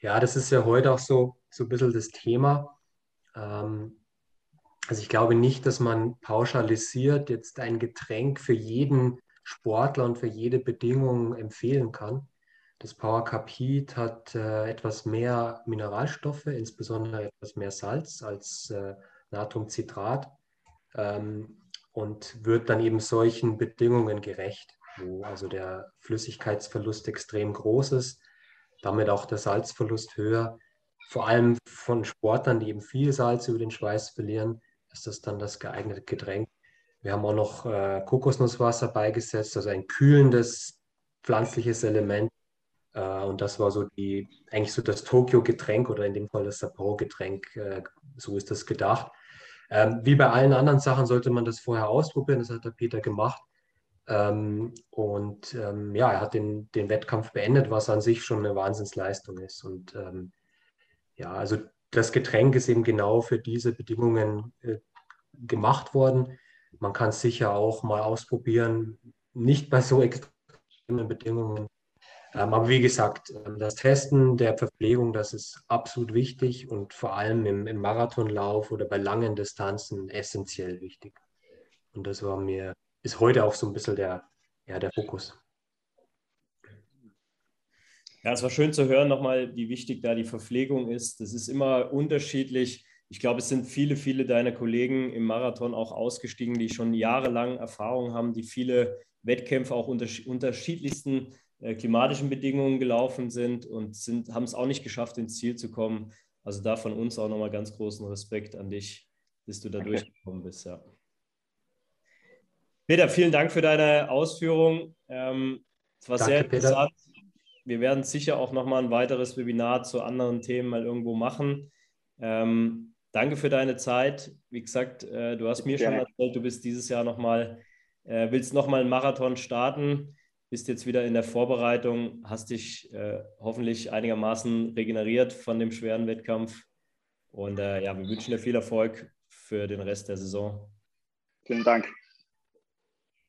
Ja, das ist ja heute auch so, so ein bisschen das Thema. Ähm, also ich glaube nicht, dass man pauschalisiert jetzt ein Getränk für jeden Sportler und für jede Bedingung empfehlen kann. Das Power Heat hat äh, etwas mehr Mineralstoffe, insbesondere etwas mehr Salz als äh, Natriumcitrat ähm, und wird dann eben solchen Bedingungen gerecht, wo also der Flüssigkeitsverlust extrem groß ist, damit auch der Salzverlust höher. Vor allem von Sportlern, die eben viel Salz über den Schweiß verlieren, ist das dann das geeignete Getränk. Wir haben auch noch äh, Kokosnusswasser beigesetzt, also ein kühlendes pflanzliches Element, und das war so die, eigentlich so das Tokio-Getränk oder in dem Fall das Sapporo-Getränk. Äh, so ist das gedacht. Ähm, wie bei allen anderen Sachen sollte man das vorher ausprobieren. Das hat der Peter gemacht. Ähm, und ähm, ja, er hat den, den Wettkampf beendet, was an sich schon eine Wahnsinnsleistung ist. Und ja, also das Getränk ist eben genau für diese Bedingungen äh, gemacht worden. Man kann es sicher auch mal ausprobieren, nicht bei so extremen Bedingungen aber wie gesagt, ähm, das Testen der Verpflegung, das ist absolut wichtig und vor allem im, im Marathonlauf oder bei langen Distanzen essentiell wichtig. Und das war mir, ist heute auch so ein bisschen der, ja, der Fokus. Ja, es war schön zu hören nochmal, wie wichtig da die Verpflegung ist. Das ist immer unterschiedlich. Ich glaube, es sind viele, viele deiner Kollegen im Marathon auch ausgestiegen, die schon jahrelang Erfahrung haben, die viele Wettkämpfe auch unter unterschiedlichsten klimatischen Bedingungen gelaufen sind und sind, haben es auch nicht geschafft, ins Ziel zu kommen. Also da von uns auch nochmal ganz großen Respekt an dich, dass du da okay. durchgekommen bist. Ja. Peter, vielen Dank für deine Ausführung. Ähm, es war Danke, sehr interessant. Peter. Wir werden sicher auch nochmal ein weiteres Webinar zu anderen Themen mal irgendwo machen. Ähm, danke für deine Zeit. Wie gesagt, äh, du hast mir Gerne. schon erzählt, du bist dieses Jahr nochmal, äh, willst nochmal einen Marathon starten bist jetzt wieder in der Vorbereitung, hast dich äh, hoffentlich einigermaßen regeneriert von dem schweren Wettkampf. Und äh, ja, wir wünschen dir viel Erfolg für den Rest der Saison. Vielen Dank.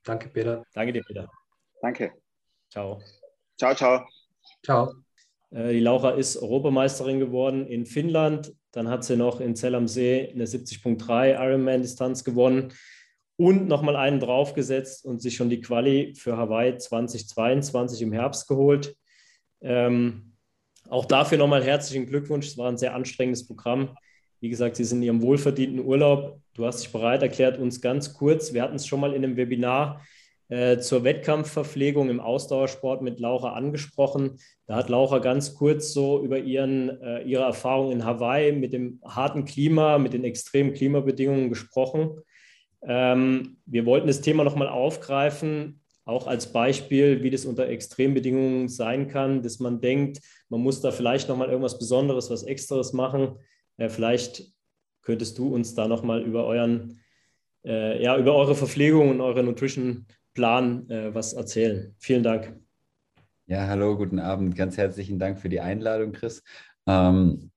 Danke, Peter. Danke dir, Peter. Danke. Ciao. Ciao, ciao. Ciao. Äh, die Laura ist Europameisterin geworden in Finnland. Dann hat sie noch in Zell am See eine 70.3 Ironman-Distanz gewonnen und nochmal einen draufgesetzt und sich schon die Quali für Hawaii 2022 im Herbst geholt. Ähm, auch dafür nochmal herzlichen Glückwunsch. Es war ein sehr anstrengendes Programm. Wie gesagt, Sie sind in Ihrem wohlverdienten Urlaub. Du hast dich bereit erklärt, uns ganz kurz, wir hatten es schon mal in einem Webinar äh, zur Wettkampfverpflegung im Ausdauersport mit Laura angesprochen. Da hat Laura ganz kurz so über ihren, äh, ihre Erfahrung in Hawaii mit dem harten Klima, mit den extremen Klimabedingungen gesprochen. Ähm, wir wollten das Thema nochmal aufgreifen, auch als Beispiel, wie das unter Extrembedingungen sein kann, dass man denkt, man muss da vielleicht nochmal irgendwas Besonderes, was Extras machen. Äh, vielleicht könntest du uns da nochmal über euren, äh, ja, über eure Verpflegung und euren Nutrition-Plan äh, was erzählen. Vielen Dank. Ja, hallo, guten Abend. Ganz herzlichen Dank für die Einladung, Chris. Ähm,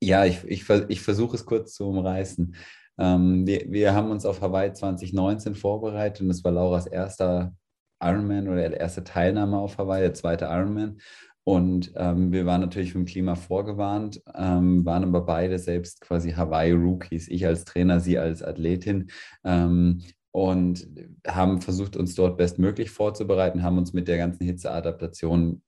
ja, ich, ich, ich versuche es kurz zu umreißen. Ähm, wir, wir haben uns auf Hawaii 2019 vorbereitet und das war Lauras erster Ironman oder erste Teilnahme auf Hawaii, der zweite Ironman. Und ähm, wir waren natürlich vom Klima vorgewarnt, ähm, waren aber beide selbst quasi Hawaii-Rookies, ich als Trainer, sie als Athletin. Ähm, und haben versucht, uns dort bestmöglich vorzubereiten, haben uns mit der ganzen Hitzeadaptation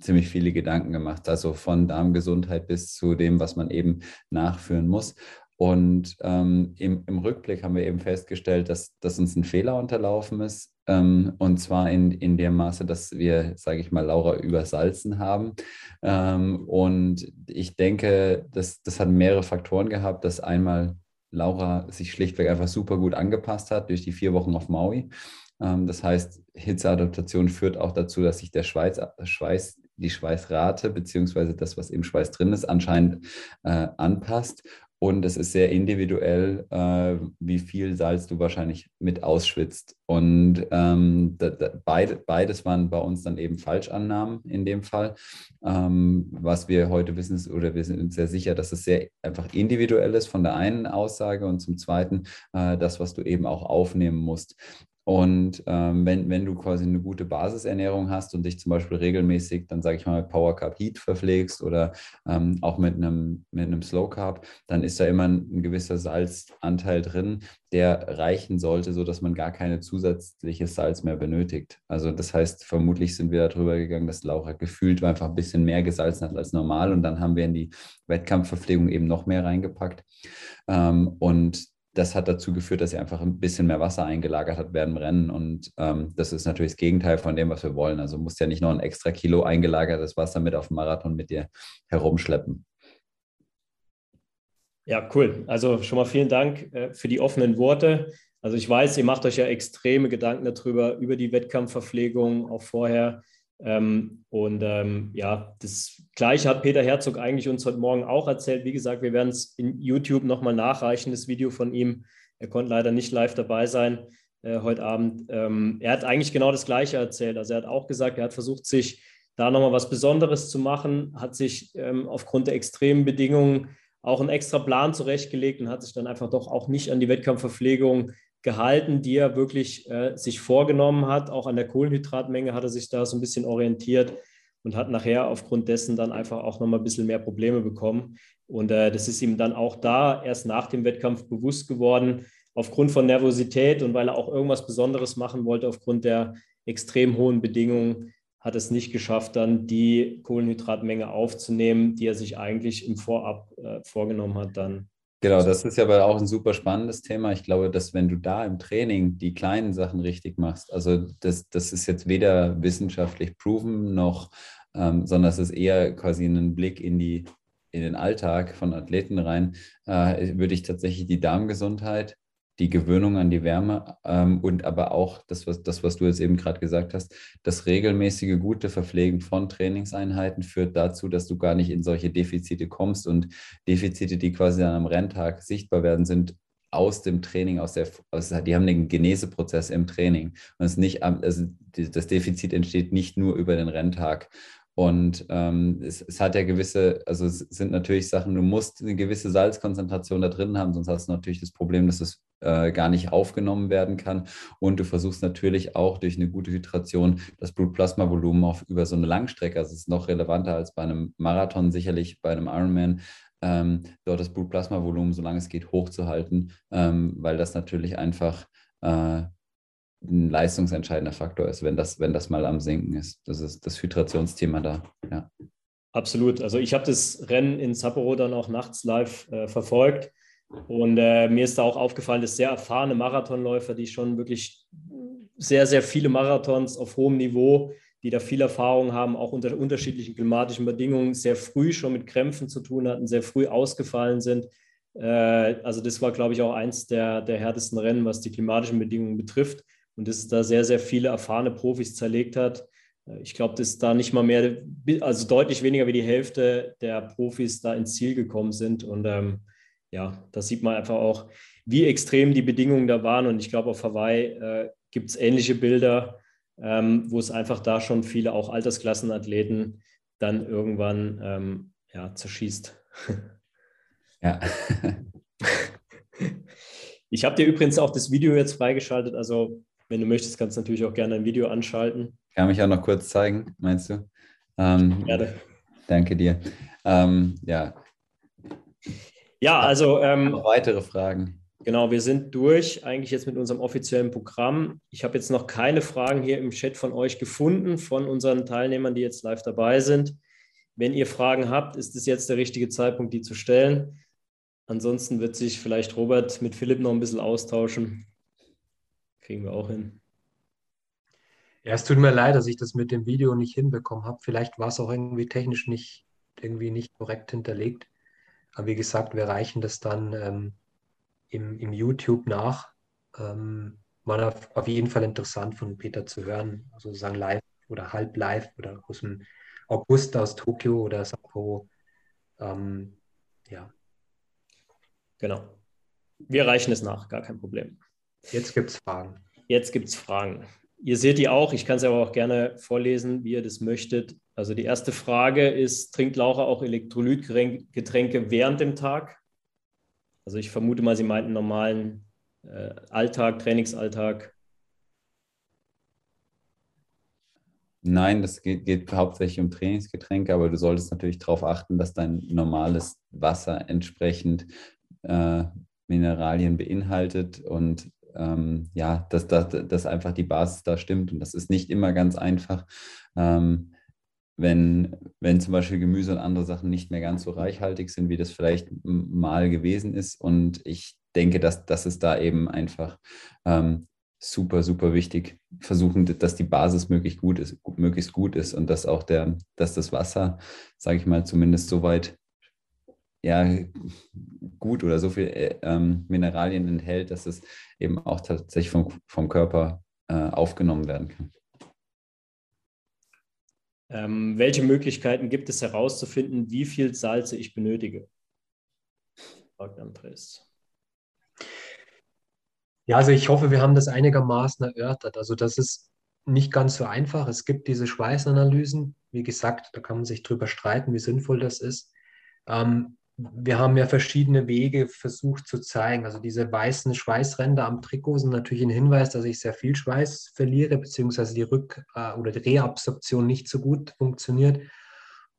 ziemlich viele Gedanken gemacht, also von Darmgesundheit bis zu dem, was man eben nachführen muss. Und ähm, im, im, Rückblick haben wir eben festgestellt, dass, dass uns ein Fehler unterlaufen ist. Ähm, und zwar in, in dem Maße, dass wir, sage ich mal, Laura übersalzen haben. Ähm, und ich denke, das, das hat mehrere Faktoren gehabt. Das einmal Laura sich schlichtweg einfach super gut angepasst hat durch die vier Wochen auf Maui. Ähm, das heißt, Hitzeadaptation führt auch dazu, dass sich der Schweiß, Schweiß die Schweißrate beziehungsweise das, was im Schweiß drin ist, anscheinend äh, anpasst. Und es ist sehr individuell, äh, wie viel Salz du wahrscheinlich mit ausschwitzt. Und ähm, da, da, beide, beides waren bei uns dann eben Falschannahmen in dem Fall. Ähm, was wir heute wissen, ist, oder wir sind uns sehr sicher, dass es sehr einfach individuell ist von der einen Aussage und zum zweiten äh, das, was du eben auch aufnehmen musst. Und ähm, wenn, wenn du quasi eine gute Basisernährung hast und dich zum Beispiel regelmäßig, dann sage ich mal, Power Carb Heat verpflegst oder ähm, auch mit einem, mit einem Slow Carb, dann ist da immer ein, ein, gewisser Salzanteil drin, der reichen sollte, sodass man gar keine zusätzliches Salz mehr benötigt. Also das heißt, vermutlich sind wir darüber gegangen, dass Laura gefühlt einfach ein bisschen mehr gesalzen hat als normal und dann haben wir in die Wettkampfverpflegung eben noch mehr reingepackt. Ähm, und das hat dazu geführt, dass er einfach ein bisschen mehr Wasser eingelagert hat während dem Rennen. Und ähm, das ist natürlich das Gegenteil von dem, was wir wollen. Also musst ja nicht noch ein extra Kilo eingelagertes Wasser mit auf dem Marathon mit dir herumschleppen. Ja, cool. Also schon mal vielen Dank äh, für die offenen Worte. Also ich weiß, ihr macht euch ja extreme Gedanken darüber, über die Wettkampfverpflegung auch vorher. Ähm, und ähm, ja, das Gleiche hat Peter Herzog eigentlich uns heute Morgen auch erzählt. Wie gesagt, wir werden es in YouTube nochmal nachreichen, das Video von ihm. Er konnte leider nicht live dabei sein äh, heute Abend. Ähm, er hat eigentlich genau das Gleiche erzählt. Also er hat auch gesagt, er hat versucht, sich da nochmal was Besonderes zu machen, hat sich ähm, aufgrund der extremen Bedingungen auch einen extra Plan zurechtgelegt und hat sich dann einfach doch auch nicht an die Wettkampfverpflegung gehalten, die er wirklich äh, sich vorgenommen hat. Auch an der Kohlenhydratmenge hat er sich da so ein bisschen orientiert und hat nachher aufgrund dessen dann einfach auch nochmal ein bisschen mehr Probleme bekommen. Und äh, das ist ihm dann auch da erst nach dem Wettkampf bewusst geworden, aufgrund von Nervosität und weil er auch irgendwas Besonderes machen wollte, aufgrund der extrem hohen Bedingungen, hat es nicht geschafft, dann die Kohlenhydratmenge aufzunehmen, die er sich eigentlich im Vorab äh, vorgenommen hat, dann Genau, das ist ja aber auch ein super spannendes Thema. Ich glaube, dass wenn du da im Training die kleinen Sachen richtig machst, also das, das ist jetzt weder wissenschaftlich proven noch, ähm, sondern es ist eher quasi ein Blick in die in den Alltag von Athleten rein, äh, würde ich tatsächlich die Darmgesundheit die Gewöhnung an die Wärme ähm, und aber auch das was, das, was du jetzt eben gerade gesagt hast, das regelmäßige gute Verpflegen von Trainingseinheiten führt dazu, dass du gar nicht in solche Defizite kommst und Defizite, die quasi dann am Renntag sichtbar werden, sind aus dem Training, aus der, aus, die haben den Geneseprozess im Training. Und es nicht, also das Defizit entsteht nicht nur über den Renntag. Und ähm, es, es, hat ja gewisse, also es sind natürlich Sachen, du musst eine gewisse Salzkonzentration da drin haben, sonst hast du natürlich das Problem, dass es äh, gar nicht aufgenommen werden kann. Und du versuchst natürlich auch durch eine gute Hydration das Blutplasmavolumen auf über so eine Langstrecke, also es ist noch relevanter als bei einem Marathon, sicherlich bei einem Ironman, ähm, dort das Blutplasmavolumen, solange es geht, hochzuhalten, ähm, weil das natürlich einfach äh, ein leistungsentscheidender Faktor ist, wenn das, wenn das mal am Sinken ist. Das ist das Hydrationsthema da, ja. Absolut. Also ich habe das Rennen in Sapporo dann auch nachts live äh, verfolgt und äh, mir ist da auch aufgefallen, dass sehr erfahrene Marathonläufer, die schon wirklich sehr, sehr viele Marathons auf hohem Niveau, die da viel Erfahrung haben, auch unter unterschiedlichen klimatischen Bedingungen, sehr früh schon mit Krämpfen zu tun hatten, sehr früh ausgefallen sind. Äh, also das war, glaube ich, auch eins der, der härtesten Rennen, was die klimatischen Bedingungen betrifft und dass es da sehr, sehr viele erfahrene Profis zerlegt hat. Äh, ich glaube, dass da nicht mal mehr, also deutlich weniger wie die Hälfte der Profis da ins Ziel gekommen sind. Und ähm, ja, da sieht man einfach auch, wie extrem die Bedingungen da waren. Und ich glaube, auf Hawaii äh, gibt es ähnliche Bilder, ähm, wo es einfach da schon viele auch Altersklassenathleten dann irgendwann ähm, ja, zerschießt. Ja. ich habe dir übrigens auch das Video jetzt freigeschaltet. Also wenn du möchtest, kannst du natürlich auch gerne ein Video anschalten. Kann mich auch noch kurz zeigen, meinst du? Ähm, Gerne. Danke dir. Ähm, ja. Ja, also. Ähm, noch weitere Fragen. Genau, wir sind durch eigentlich jetzt mit unserem offiziellen Programm. Ich habe jetzt noch keine Fragen hier im Chat von euch gefunden, von unseren Teilnehmern, die jetzt live dabei sind. Wenn ihr Fragen habt, ist es jetzt der richtige Zeitpunkt, die zu stellen. Ansonsten wird sich vielleicht Robert mit Philipp noch ein bisschen austauschen. Kriegen wir auch hin. Ja, es tut mir leid, dass ich das mit dem Video nicht hinbekommen habe. Vielleicht war es auch irgendwie technisch nicht, irgendwie nicht korrekt hinterlegt. Aber wie gesagt, wir reichen das dann ähm, im, im YouTube nach. Ähm, war auf jeden Fall interessant von Peter zu hören, sozusagen live oder halb live oder aus dem August aus Tokio oder Sapporo. Ähm, ja. Genau. Wir reichen es nach, gar kein Problem. Jetzt gibt es Fragen. Jetzt gibt es Fragen. Ihr seht die auch, ich kann es aber auch gerne vorlesen, wie ihr das möchtet. Also die erste Frage ist, trinkt Laura auch Elektrolytgetränke während dem Tag? Also ich vermute mal, sie meinten normalen äh, Alltag, Trainingsalltag. Nein, das geht, geht, hauptsächlich um Trainingsgetränke, aber du solltest natürlich darauf achten, dass dein normales Wasser entsprechend äh, Mineralien beinhaltet und ähm, ja, dass, dass, dass einfach die Basis da stimmt. Und das ist nicht immer ganz einfach. Ähm, wenn, wenn zum Beispiel Gemüse und andere Sachen nicht mehr ganz so reichhaltig sind, wie das vielleicht mal gewesen ist. Und ich denke, dass, dass es da eben einfach ähm, super, super wichtig versuchen, dass die Basis möglichst gut ist, möglichst gut ist und dass auch der, dass das Wasser, sage ich mal, zumindest so weit ja, gut oder so viel äh, ähm, Mineralien enthält, dass es eben auch tatsächlich vom, vom Körper äh, aufgenommen werden kann. Ähm, welche Möglichkeiten gibt es herauszufinden, wie viel Salze ich benötige? Fragt Andres. Ja, also ich hoffe, wir haben das einigermaßen erörtert. Also das ist nicht ganz so einfach. Es gibt diese Schweißanalysen. Wie gesagt, da kann man sich drüber streiten, wie sinnvoll das ist. Ähm, wir haben ja verschiedene Wege versucht zu zeigen. Also diese weißen Schweißränder am Trikot sind natürlich ein Hinweis, dass ich sehr viel Schweiß verliere, beziehungsweise die Rück- äh, oder die Reabsorption nicht so gut funktioniert.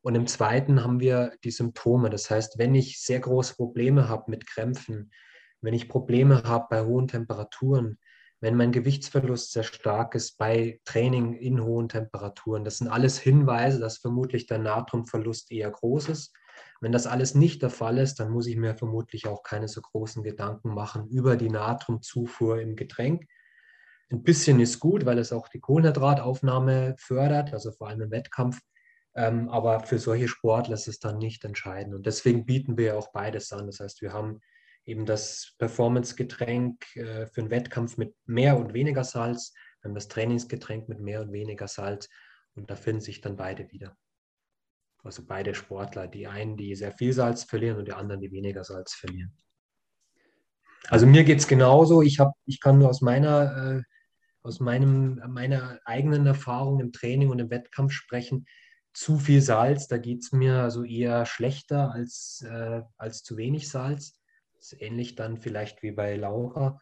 Und im zweiten haben wir die Symptome. Das heißt, wenn ich sehr große Probleme habe mit Krämpfen, wenn ich Probleme habe bei hohen Temperaturen, wenn mein Gewichtsverlust sehr stark ist bei Training in hohen Temperaturen, das sind alles Hinweise, dass vermutlich der Natriumverlust eher groß ist wenn das alles nicht der Fall ist, dann muss ich mir vermutlich auch keine so großen Gedanken machen über die Natriumzufuhr im Getränk. Ein bisschen ist gut, weil es auch die Kohlenhydrataufnahme fördert, also vor allem im Wettkampf. Ähm, aber für solche Sportler ist es dann nicht entscheidend. Und deswegen bieten wir auch beides an. Das heißt, wir haben eben das Performance-Getränk äh, für einen Wettkampf mit mehr und weniger Salz, wir haben das Trainingsgetränk mit mehr und weniger Salz. Und da finden sich dann beide wieder. Also beide Sportler, die einen, die sehr viel Salz verlieren und die anderen, die weniger Salz verlieren. Also mir geht es genauso. Ich, hab, ich kann nur aus meiner, äh, aus meinem, meiner eigenen Erfahrung im Training und im Wettkampf sprechen. Zu viel Salz, da geht es mir also eher schlechter als, äh, als zu wenig Salz. Das ist ähnlich dann vielleicht wie bei Laura.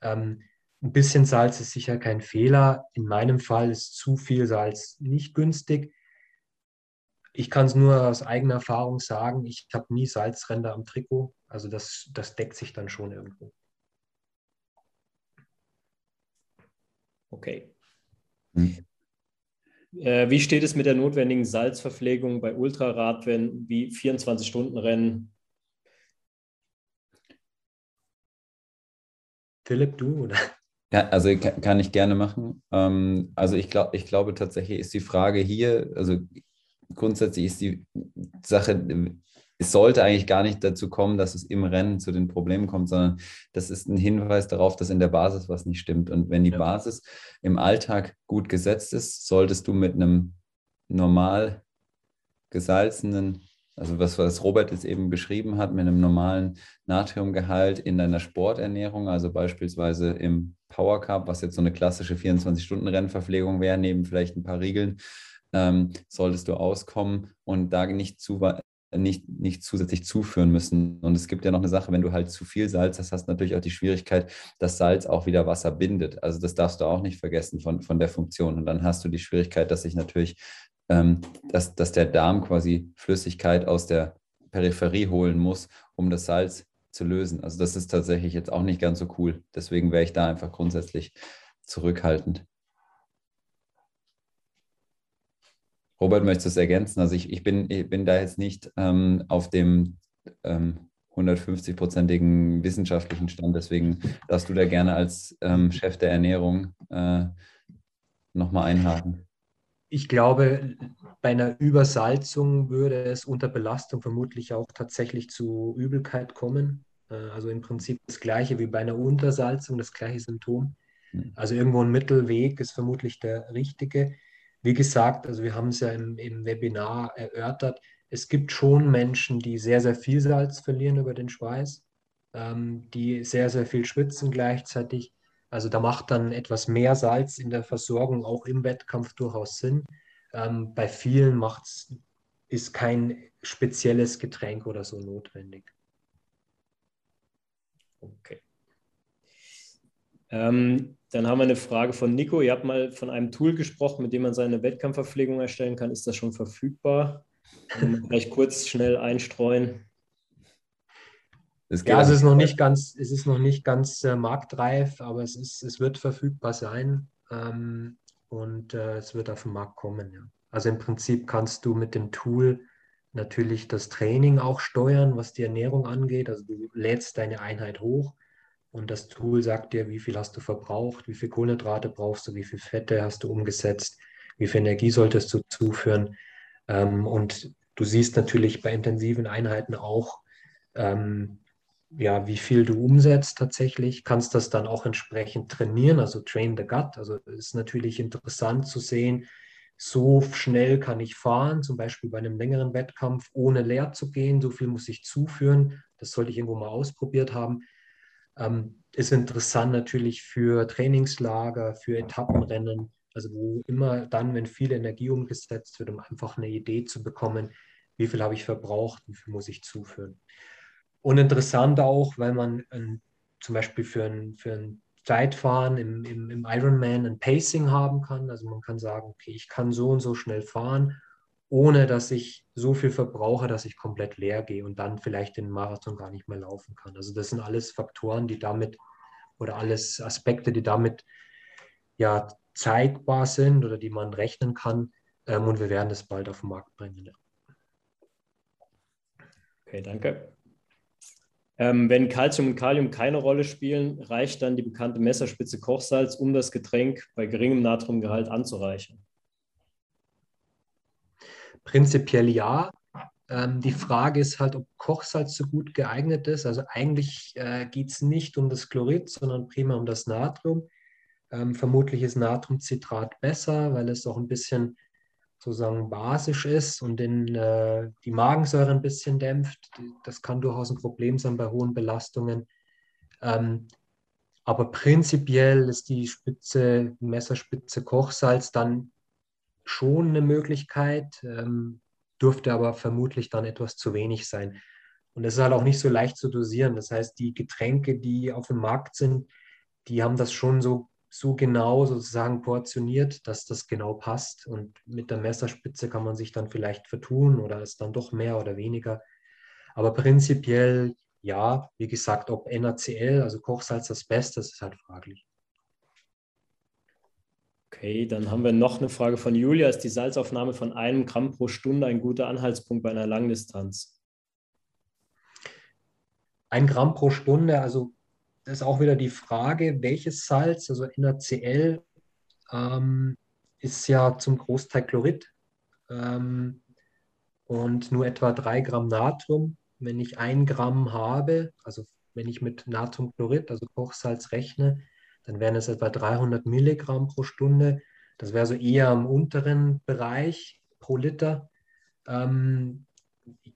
Ähm, ein bisschen Salz ist sicher kein Fehler. In meinem Fall ist zu viel Salz nicht günstig ich kann es nur aus eigener Erfahrung sagen, ich habe nie Salzränder am Trikot. Also das, das deckt sich dann schon irgendwo. Okay. Hm. Äh, wie steht es mit der notwendigen Salzverpflegung bei Ultraradrennen wie 24-Stunden-Rennen? Philipp, du oder? Ja, also kann ich gerne machen. Ähm, also ich, glaub, ich glaube tatsächlich ist die Frage hier, also grundsätzlich ist die Sache, es sollte eigentlich gar nicht dazu kommen, dass es im Rennen zu den Problemen kommt, sondern das ist ein Hinweis darauf, dass in der Basis was nicht stimmt. Und wenn die ja. Basis im Alltag gut gesetzt ist, solltest du mit einem normal gesalzenen, also was, was Robert jetzt eben beschrieben hat, mit einem normalen Natriumgehalt in deiner Sporternährung, also beispielsweise im Power Cup, was jetzt so eine klassische 24-Stunden-Rennverpflegung wäre, neben vielleicht ein paar Riegeln, ähm, solltest du auskommen und da nicht zu nicht, nicht zusätzlich zuführen müssen. Und es gibt ja noch eine Sache, wenn du halt zu viel Salz hast, hast du natürlich auch die Schwierigkeit, dass Salz auch wieder Wasser bindet. Also das darfst du auch nicht vergessen von, von der Funktion. Und dann hast du die Schwierigkeit, dass sich natürlich, ähm, dass, dass der Darm quasi Flüssigkeit aus der Peripherie holen muss, um das Salz zu lösen. Also das ist tatsächlich jetzt auch nicht ganz so cool. Deswegen wäre ich da einfach grundsätzlich zurückhaltend. Robert, möchtest du es ergänzen? Also ich, ich, bin, ich bin da jetzt nicht ähm, auf dem ähm, 150-prozentigen wissenschaftlichen Stand, deswegen darfst du da gerne als ähm, Chef der Ernährung äh, nochmal einhaken. Ich glaube, bei einer Übersalzung würde es unter Belastung vermutlich auch tatsächlich zu Übelkeit kommen. Äh, also im Prinzip das gleiche wie bei einer Untersalzung, das gleiche Symptom. Hm. Also irgendwo ein Mittelweg ist vermutlich der richtige. Wie gesagt, also wir haben es ja im, im Webinar erörtert, es gibt schon Menschen, die sehr, sehr viel Salz verlieren über den Schweiß, ähm, die sehr, sehr viel schwitzen gleichzeitig. Also da macht dann etwas mehr Salz in der Versorgung auch im Wettkampf durchaus Sinn. Ähm, bei vielen macht's, ist kein spezielles Getränk oder so notwendig. Okay. Ähm, dann haben wir eine Frage von Nico. Ihr habt mal von einem Tool gesprochen, mit dem man seine Wettkampfverpflegung erstellen kann. Ist das schon verfügbar? Vielleicht kurz schnell einstreuen. ja, es ist noch nicht ganz, es ist noch nicht ganz äh, marktreif, aber es, ist, es wird verfügbar sein ähm, und äh, es wird auf den Markt kommen. Ja. Also im Prinzip kannst du mit dem Tool natürlich das Training auch steuern, was die Ernährung angeht. Also du lädst deine Einheit hoch und das Tool sagt dir, wie viel hast du verbraucht, wie viel Kohlenhydrate brauchst du, wie viel Fette hast du umgesetzt, wie viel Energie solltest du zuführen. Ähm, und du siehst natürlich bei intensiven Einheiten auch, ähm, ja, wie viel du umsetzt tatsächlich, kannst das dann auch entsprechend trainieren, also train the gut. Also ist natürlich interessant zu sehen, so schnell kann ich fahren, zum Beispiel bei einem längeren Wettkampf, ohne leer zu gehen, so viel muss ich zuführen. Das sollte ich irgendwo mal ausprobiert haben. Ähm, ist interessant natürlich für Trainingslager, für Etappenrennen, also wo immer dann, wenn viel Energie umgesetzt wird, um einfach eine Idee zu bekommen, wie viel habe ich verbraucht, wie viel muss ich zuführen. Und interessant auch, weil man ein, zum Beispiel für ein, für ein Zeitfahren im, im, im Ironman ein Pacing haben kann. Also man kann sagen, okay, ich kann so und so schnell fahren, ohne dass ich so viel verbrauche, dass ich komplett leer gehe und dann vielleicht den Marathon gar nicht mehr laufen kann. Also das sind alles Faktoren, die damit oder alles Aspekte, die damit ja zeigbar sind oder die man rechnen kann. Ähm, und wir werden das bald auf den Markt bringen. Ja. Okay, danke. Ähm, wenn Calcium und Kalium keine Rolle spielen, reicht dann die bekannte Messerspitze Kochsalz, um das Getränk bei geringem Natriumgehalt anzureichern? Prinzipiell ja. Ähm, die Frage ist halt, ob Kochsalz so gut geeignet ist. Also eigentlich äh, geht es nicht um das Chlorid, sondern prima um das Natrium. Ähm, vermutlich ist Natriumcitrat besser, weil es auch ein bisschen sozusagen basisch ist und den, äh, die Magensäure ein bisschen dämpft. Das kann durchaus ein Problem sein bei hohen Belastungen. Ähm, aber prinzipiell ist die Spitze, Messerspitze Kochsalz dann schon eine Möglichkeit, ähm, dürfte aber vermutlich dann etwas zu wenig sein. Und es ist halt auch nicht so leicht zu dosieren. Das heißt, die Getränke, die auf dem Markt sind, die haben das schon so so genau sozusagen portioniert, dass das genau passt. Und mit der Messerspitze kann man sich dann vielleicht vertun oder ist dann doch mehr oder weniger. Aber prinzipiell ja, wie gesagt, ob NaCl, also Kochsalz, das Beste ist, ist halt fraglich. Okay, dann haben wir noch eine Frage von Julia. Ist die Salzaufnahme von einem Gramm pro Stunde ein guter Anhaltspunkt bei einer Langdistanz? Ein Gramm pro Stunde, also das ist auch wieder die Frage, welches Salz, also NaCl, ähm, ist ja zum Großteil Chlorid ähm, und nur etwa 3 Gramm Natrium. Wenn ich ein Gramm habe, also wenn ich mit Natriumchlorid, also Kochsalz rechne, dann wären es etwa 300 Milligramm pro Stunde. Das wäre so eher im unteren Bereich pro Liter. Ähm,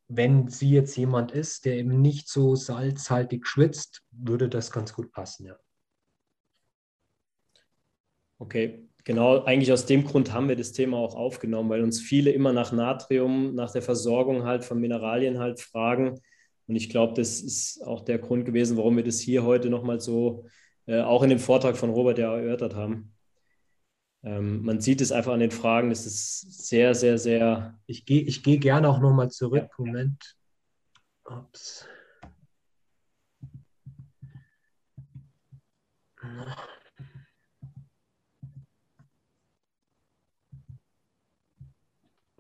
wenn sie jetzt jemand ist, der eben nicht so salzhaltig schwitzt, würde das ganz gut passen, ja. Okay, genau, eigentlich aus dem Grund haben wir das Thema auch aufgenommen, weil uns viele immer nach Natrium, nach der Versorgung halt von Mineralien halt fragen. Und ich glaube, das ist auch der Grund gewesen, warum wir das hier heute nochmal so, äh, auch in dem Vortrag von Robert ja erörtert haben. Ähm, man sieht es einfach an den Fragen, das ist sehr, sehr, sehr. Ich gehe ich geh gerne auch nochmal zurück. Ja. Moment. Ups.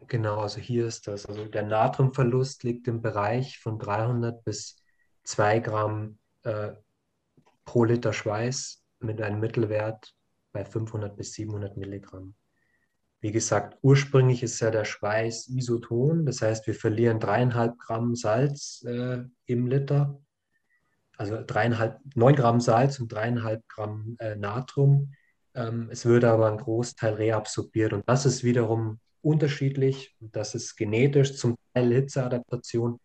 Genau, also hier ist das. Also der Natriumverlust liegt im Bereich von 300 bis 2 Gramm äh, pro Liter Schweiß mit einem Mittelwert bei 500 bis 700 Milligramm. Wie gesagt, ursprünglich ist ja der Schweiß isoton, das heißt, wir verlieren dreieinhalb Gramm Salz äh, im Liter. also dreieinhalb, 9 Gramm Salz und dreieinhalb Gramm äh, Natrium. Ähm, es würde aber ein Großteil reabsorbiert und das ist wiederum unterschiedlich. Das ist genetisch, zum Teil Hitzeadaptation,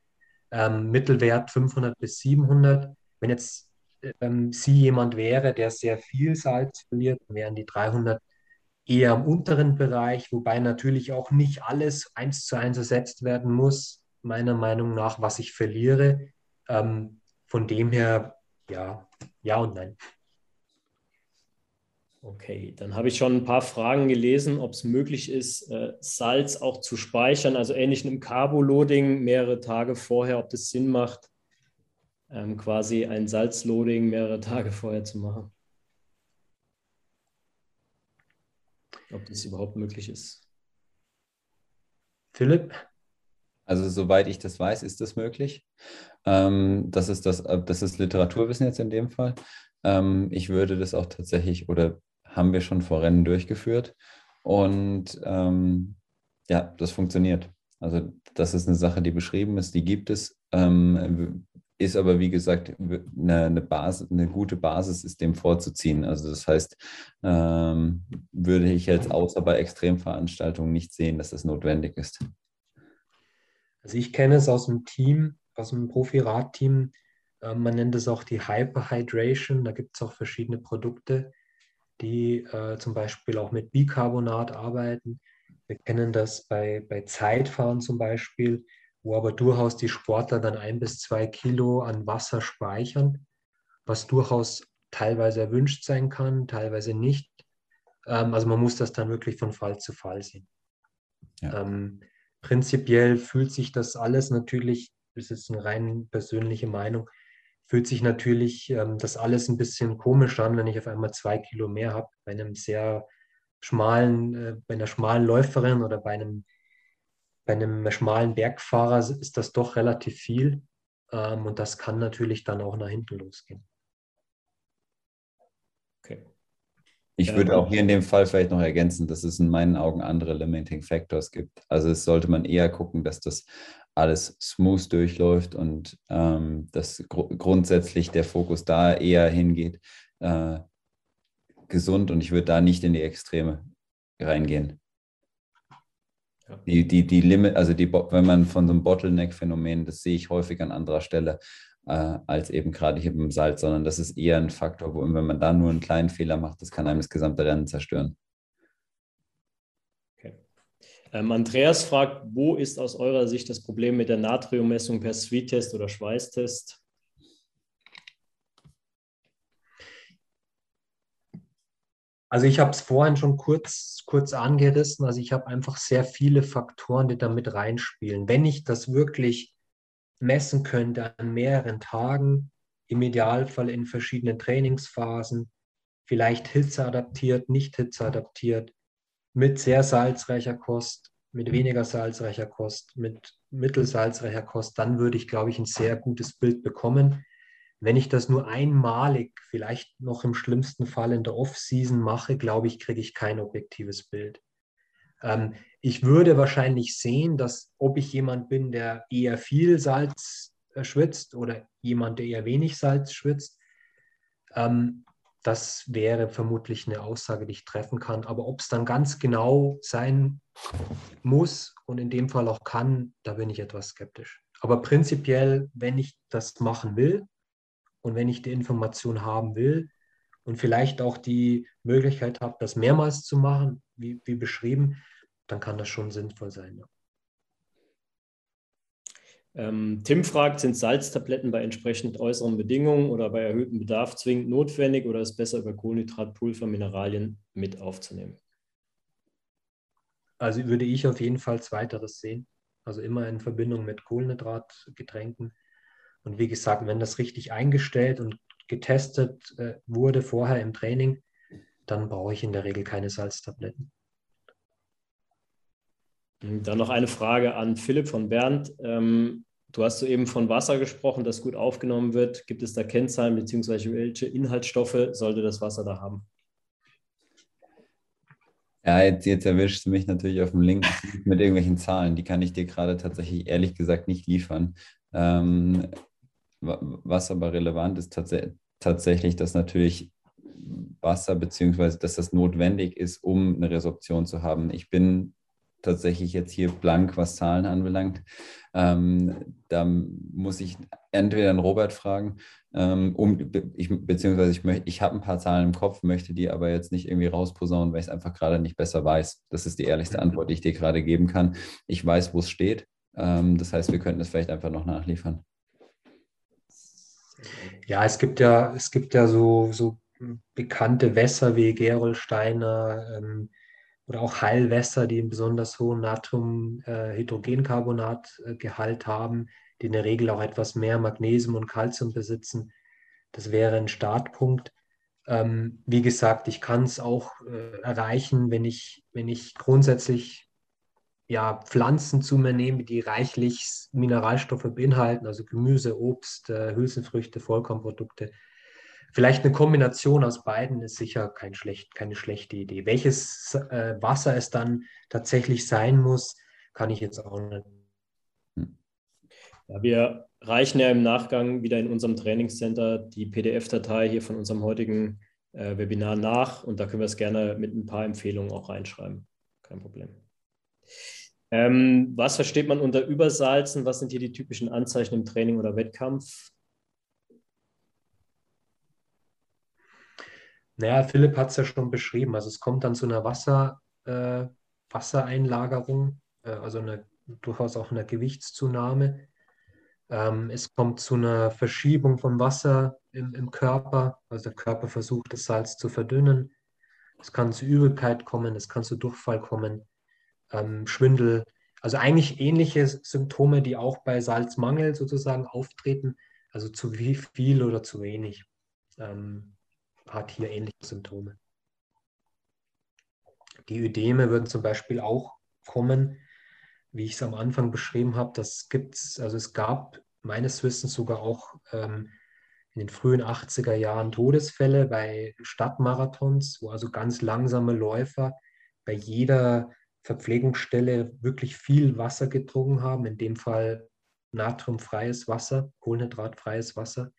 ähm, Mittelwert 500 bis 700. Wenn jetzt ähm, sie jemand wäre, der sehr viel Salz verliert, wären die 300 eher im unteren Bereich, wobei natürlich auch nicht alles eins zu eins ersetzt werden muss, meiner Meinung nach, was ich verliere. Ähm, von dem her, ja, ja und nein. Okay, dann habe ich schon ein paar Fragen gelesen, ob es möglich ist, äh, Salz auch zu speichern, also ähnlich einem Carboloading mehrere Tage vorher, ob das Sinn macht, ähm, quasi ein Salzloading mehrere Tage vorher zu machen. Ob das überhaupt möglich ist. Philipp? Also soweit ich das weiß, ist das möglich. Ähm, das, ist das, äh, das ist Literaturwissen jetzt in dem Fall. Ähm, ich würde das auch tatsächlich oder haben wir schon vor Rennen durchgeführt. Und ähm, ja, das funktioniert. Also das ist eine Sache, die beschrieben ist, die gibt es, ähm, ist aber wie gesagt eine, eine, Basis, eine gute Basis ist dem vorzuziehen. Also das heißt, ähm, würde ich jetzt außer bei Extremveranstaltungen nicht sehen, dass das notwendig ist. Also ich kenne es aus dem Team, aus dem Profi-Radteam. Äh, man nennt es auch die Hyperhydration. Da gibt es auch verschiedene Produkte die äh, zum Beispiel auch mit Bicarbonat arbeiten. Wir kennen das bei, bei Zeitfahren zum Beispiel, wo aber durchaus die Sportler dann ein bis zwei Kilo an Wasser speichern, was durchaus teilweise erwünscht sein kann, teilweise nicht. Ähm, also man muss das dann wirklich von Fall zu Fall sehen. Ja. Ähm, prinzipiell fühlt sich das alles natürlich, das ist eine rein persönliche Meinung, fühlt sich natürlich ähm, das alles ein bisschen komisch an, wenn ich auf einmal zwei Kilo mehr habe. Bei einem sehr schmalen, äh, bei einer schmalen Läuferin oder bei einem, bei einem schmalen Bergfahrer ist das doch relativ viel. Ähm, und das kann natürlich dann auch nach hinten losgehen. Okay. Ich würde auch hier in dem Fall vielleicht noch ergänzen, dass es in meinen Augen andere Limiting Factors gibt. Also es sollte man eher gucken, dass das alles smooth durchläuft und ähm, dass gr grundsätzlich der Fokus da eher hingeht, äh, gesund und ich würde da nicht in die Extreme reingehen. Die, die, die Limit, also die, wenn man von so einem Bottleneck-Phänomen, das sehe ich häufig an anderer Stelle, äh, als eben gerade hier beim Salz, sondern das ist eher ein Faktor, wo wenn man da nur einen kleinen Fehler macht, das kann einem das gesamte Rennen zerstören. Ähm, Andreas fragt, wo ist aus eurer Sicht das Problem mit der Natriummessung per Sweet-Test oder Schweißtest? Also ich habe es vorhin schon kurz, kurz angerissen. Also ich habe einfach sehr viele Faktoren, die da mit reinspielen. Wenn ich das wirklich messen könnte an mehreren Tagen, im Idealfall in verschiedenen Trainingsphasen, vielleicht hitzeadaptiert, nicht hitzeadaptiert, mit sehr salzreicher Kost, mit weniger salzreicher Kost, mit mittelsalzreicher Kost, dann würde ich, glaube ich, ein sehr gutes Bild bekommen. Wenn ich das nur einmalig, vielleicht noch im schlimmsten Fall in der Off-Season mache, glaube ich, kriege ich kein objektives Bild. Ähm, ich würde wahrscheinlich sehen, dass ob ich jemand bin, der eher viel Salz äh, schwitzt oder jemand, der eher wenig Salz schwitzt, ähm, das wäre vermutlich eine Aussage, die ich treffen kann. Aber ob es dann ganz genau sein muss und in dem Fall auch kann, da bin ich etwas skeptisch. Aber prinzipiell, wenn ich das machen will und wenn ich die Information haben will und vielleicht auch die Möglichkeit habe, das mehrmals zu machen, wie, wie beschrieben, dann kann das schon sinnvoll sein. Ja. Ähm, Tim fragt, sind Salztabletten bei entsprechend äußeren Bedingungen oder bei erhöhtem Bedarf zwingend notwendig oder ist es besser über Kohlenhydratpulver, Mineralien mit aufzunehmen? Also würde ich auf jeden Fall zweiteres sehen. Also immer in Verbindung mit Kohlenhydratgetränken. Und wie gesagt, wenn das richtig eingestellt und getestet äh, wurde vorher im Training, dann brauche ich in der Regel keine Salztabletten. Dann noch eine Frage an Philipp von Bernd. Ähm, du hast soeben von Wasser gesprochen, das gut aufgenommen wird. Gibt es da Kennzahlen bzw. welche Inhaltsstoffe sollte das Wasser da haben? Ja, jetzt, jetzt erwischst du mich natürlich auf dem Link mit irgendwelchen Zahlen. Die kann ich dir gerade tatsächlich ehrlich gesagt nicht liefern. Ähm, was aber relevant ist, tats tatsächlich, dass natürlich Wasser, beziehungsweise dass das notwendig ist, um eine Resorption zu haben. Ich bin tatsächlich jetzt hier blank, was Zahlen anbelangt. Ähm, da muss ich entweder einen Robert fragen, ähm, um, ich, beziehungsweise ich, ich habe ein paar Zahlen im Kopf, möchte die aber jetzt nicht irgendwie rausposaunen, weil ich es einfach gerade nicht besser weiß. Das ist die ehrlichste mhm. Antwort, die ich dir gerade geben kann. Ich weiß, wo es steht. Ähm, das heißt, wir könnten es vielleicht einfach noch nachliefern. Ja, es gibt ja, es gibt ja so, so bekannte Wässer wie Gerolsteiner ähm, oder auch Heilwässer, die einen besonders hohen Natriumhydrogencarbonatgehalt äh, haben, die in der Regel auch etwas mehr Magnesium und Calcium besitzen. Das wäre ein Startpunkt. Ähm, wie gesagt, ich kann es auch äh, erreichen, wenn ich, wenn ich grundsätzlich ja, Pflanzen zu mir nehme, die reichlich Mineralstoffe beinhalten, also Gemüse, Obst, äh, Hülsenfrüchte, Vollkornprodukte. Vielleicht eine Kombination aus beiden ist sicher kein schlecht, keine schlechte Idee. Welches äh, Wasser es dann tatsächlich sein muss, kann ich jetzt auch nicht ja, wir reichen ja im Nachgang wieder in unserem Trainingscenter die PDF-Datei hier von unserem heutigen äh, Webinar nach und da können wir es gerne mit ein paar Empfehlungen auch reinschreiben. Kein Problem. Ähm, was versteht man unter Übersalzen? Was sind hier die typischen Anzeichen im Training oder Wettkampf? Naja, Philipp hat es ja schon beschrieben. Also es kommt dann zu einer Wasser, äh, Wassereinlagerung, äh, also eine, durchaus auch einer Gewichtszunahme. Ähm, es kommt zu einer Verschiebung vom Wasser im, im Körper, also der Körper versucht, das Salz zu verdünnen. Es kann zu Übelkeit kommen, es kann zu Durchfall kommen, ähm, Schwindel. Also eigentlich ähnliche Symptome, die auch bei Salzmangel sozusagen auftreten, also zu wie viel oder zu wenig, ähm, hat hier ähnliche Symptome. Die Ödeme würden zum Beispiel auch kommen, wie ich es am Anfang beschrieben habe, das gibt es, also es gab meines Wissens sogar auch ähm, in den frühen 80er Jahren Todesfälle bei Stadtmarathons, wo also ganz langsame Läufer bei jeder Verpflegungsstelle wirklich viel Wasser getrunken haben, in dem Fall natriumfreies Wasser, kohlenhydratfreies Wasser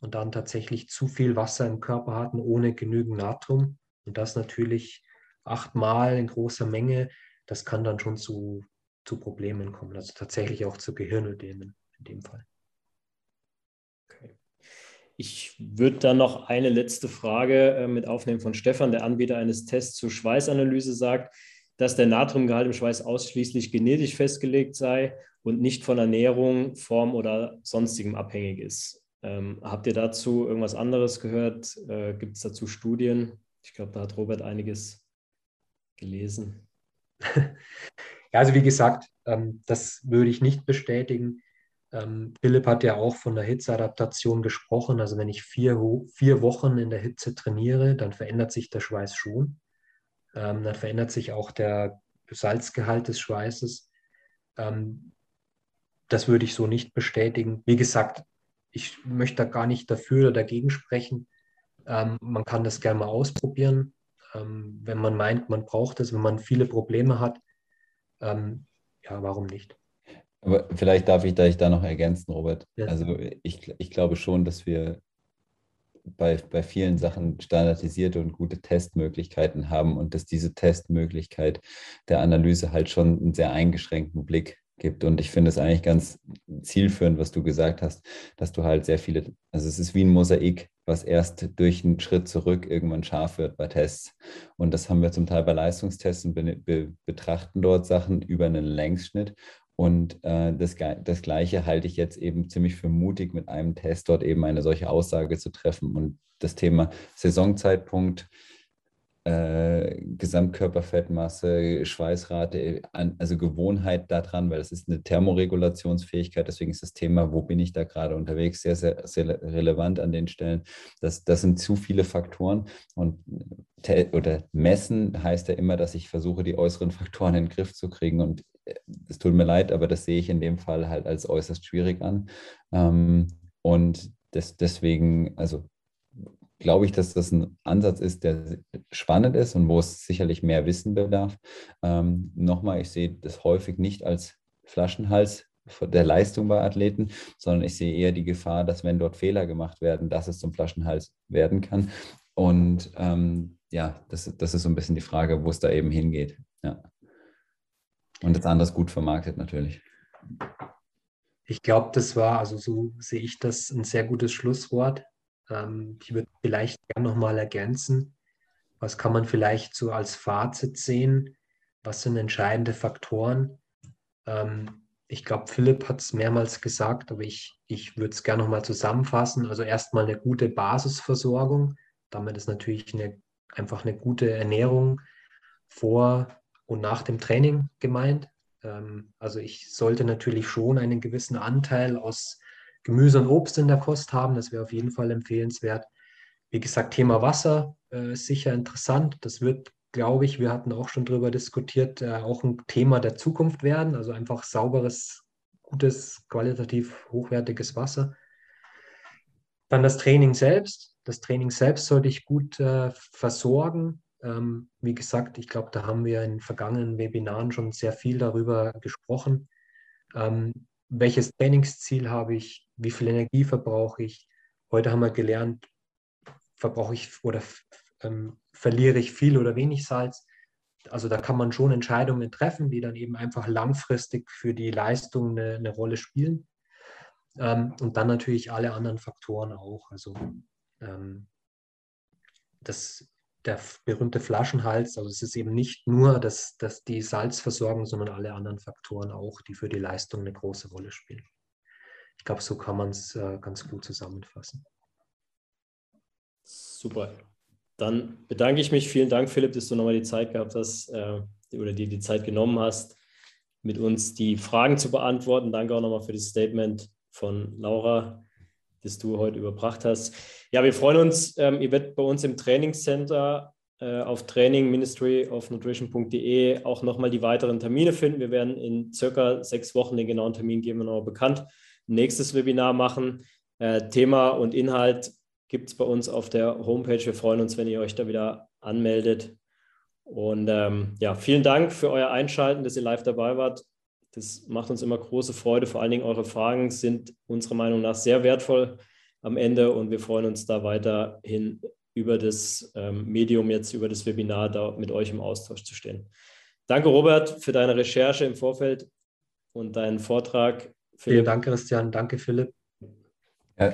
und dann tatsächlich zu viel Wasser im Körper hatten ohne genügend Natrium. Und das natürlich achtmal in großer Menge, das kann dann schon zu zu Problemen kommen, also tatsächlich auch zu Gehirnödemen in dem Fall. Ich würde dann noch eine letzte Frage äh, mit aufnehmen von Stefan, der Anbieter eines Tests zur Schweißanalyse sagt, dass der Natriumgehalt im Schweiß ausschließlich genetisch festgelegt sei und nicht von Ernährung, Form oder sonstigem abhängig ist. Ähm, habt ihr dazu irgendwas anderes gehört? Äh, Gibt es dazu Studien? Ich glaube, da hat Robert einiges gelesen. Ja, also wie gesagt, ähm, das würde ich nicht bestätigen. Ähm, Philipp hat ja auch von der Hitzeadaptation gesprochen. Also wenn ich vier, vier Wochen in der Hitze trainiere, dann verändert sich der Schweiß schon. Ähm, dann verändert sich auch der Salzgehalt des Schweißes. Ähm, das würde ich so nicht bestätigen. Wie gesagt, ich möchte da gar nicht dafür oder dagegen sprechen. Ähm, man kann das gerne mal ausprobieren, ähm, wenn man meint, man braucht es, wenn man viele Probleme hat ähm, ja, warum nicht? Aber vielleicht darf ich da, ich da noch ergänzen, Robert. Ja. Also ich, ich glaube schon, dass wir bei, bei vielen Sachen standardisierte und gute Testmöglichkeiten haben und dass diese Testmöglichkeit der Analyse halt schon einen sehr eingeschränkten Blick gibt. Und ich finde es eigentlich ganz zielführend, was du gesagt hast, dass du halt sehr viele, also es ist wie ein Mosaik, was erst durch einen Schritt zurück irgendwann scharf wird bei Tests. Und das haben wir zum Teil bei Leistungstests und be be betrachten dort Sachen über einen Längsschnitt. Und äh, das, das Gleiche halte ich jetzt eben ziemlich für mutig, mit einem Test dort eben eine solche Aussage zu treffen. Und das Thema Saisonzeitpunkt, äh, Gesamtkörperfettmasse, Schweißrate, also Gewohnheit daran, weil das ist eine Thermoregulationsfähigkeit. Deswegen ist das Thema, wo bin ich da gerade unterwegs, sehr, sehr, sehr relevant an den Stellen. Das, das sind zu viele Faktoren. Und oder messen heißt ja immer, dass ich versuche, die äußeren Faktoren in den Griff zu kriegen. Und äh, es tut mir leid, aber das sehe ich in dem Fall halt als äußerst schwierig an. Ähm, und das, deswegen, also glaube ich, dass das ein Ansatz ist, der spannend ist und wo es sicherlich mehr Wissen bedarf. Ähm, Nochmal, ich sehe das häufig nicht als Flaschenhals der Leistung bei Athleten, sondern ich sehe eher die Gefahr, dass wenn dort Fehler gemacht werden, dass es zum Flaschenhals werden kann. Und ähm, ja, das, das ist so ein bisschen die Frage, wo es da eben hingeht. Ja. Und das andere gut vermarktet natürlich. Ich glaube, das war, also so sehe ich das, ein sehr gutes Schlusswort. Ähm, ich würde vielleicht gerne nochmal ergänzen, was kann man vielleicht so als Fazit sehen? Was sind entscheidende Faktoren? Ähm, ich glaube, Philipp hat es mehrmals gesagt, aber ich, ich würde es gerne nochmal zusammenfassen. Also erstmal eine gute Basisversorgung. Damit ist natürlich eine, einfach eine gute Ernährung vor und nach dem Training gemeint. Ähm, also ich sollte natürlich schon einen gewissen Anteil aus Gemüse und Obst in der Kost haben. Das wäre auf jeden Fall empfehlenswert. Wie gesagt, Thema Wasser äh, ist sicher interessant. Das wird, glaube ich, wir hatten auch schon darüber diskutiert, äh, auch ein Thema der Zukunft werden. Also einfach sauberes, gutes, qualitativ hochwertiges Wasser. Dann das Training selbst. Das Training selbst sollte ich gut äh, versorgen. Ähm, wie gesagt, ich glaube, da haben wir in vergangenen Webinaren schon sehr viel darüber gesprochen. Ähm, welches Trainingsziel habe ich? Wie viel Energie verbrauche ich? Heute haben wir gelernt, verbrauche ich oder ähm, verliere ich viel oder wenig Salz. Also da kann man schon Entscheidungen treffen, die dann eben einfach langfristig für die Leistung eine, eine Rolle spielen. Ähm, und dann natürlich alle anderen Faktoren auch. Also ähm, das, der berühmte Flaschenhals, also es ist eben nicht nur das, das die Salzversorgung, sondern alle anderen Faktoren auch, die für die Leistung eine große Rolle spielen. Ich glaube, so kann man es äh, ganz gut zusammenfassen. Super. Dann bedanke ich mich. Vielen Dank, Philipp, dass du nochmal die Zeit gehabt hast äh, oder dir die Zeit genommen hast, mit uns die Fragen zu beantworten. Danke auch nochmal für das Statement von Laura das du heute überbracht hast. Ja, wir freuen uns. Ähm, ihr werdet bei uns im Trainingscenter äh, auf trainingministryofnutrition.de auch nochmal die weiteren Termine finden. Wir werden in circa sechs Wochen den genauen Termin geben wir noch bekannt. Nächstes Webinar machen. Äh, Thema und Inhalt gibt es bei uns auf der Homepage. Wir freuen uns, wenn ihr euch da wieder anmeldet. Und ähm, ja, vielen Dank für euer Einschalten, dass ihr live dabei wart. Das macht uns immer große Freude. Vor allen Dingen eure Fragen sind unserer Meinung nach sehr wertvoll am Ende und wir freuen uns da weiterhin über das ähm, Medium jetzt, über das Webinar da mit euch im Austausch zu stehen. Danke, Robert, für deine Recherche im Vorfeld und deinen Vortrag. Vielen Dank, Christian. Danke, Philipp. Ja,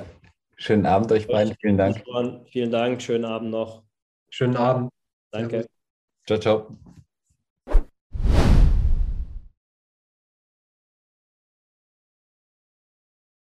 schönen Abend euch beiden. Vielen Dank. Vielen Dank. Schönen Abend noch. Schönen Abend. Danke. Ciao, ciao.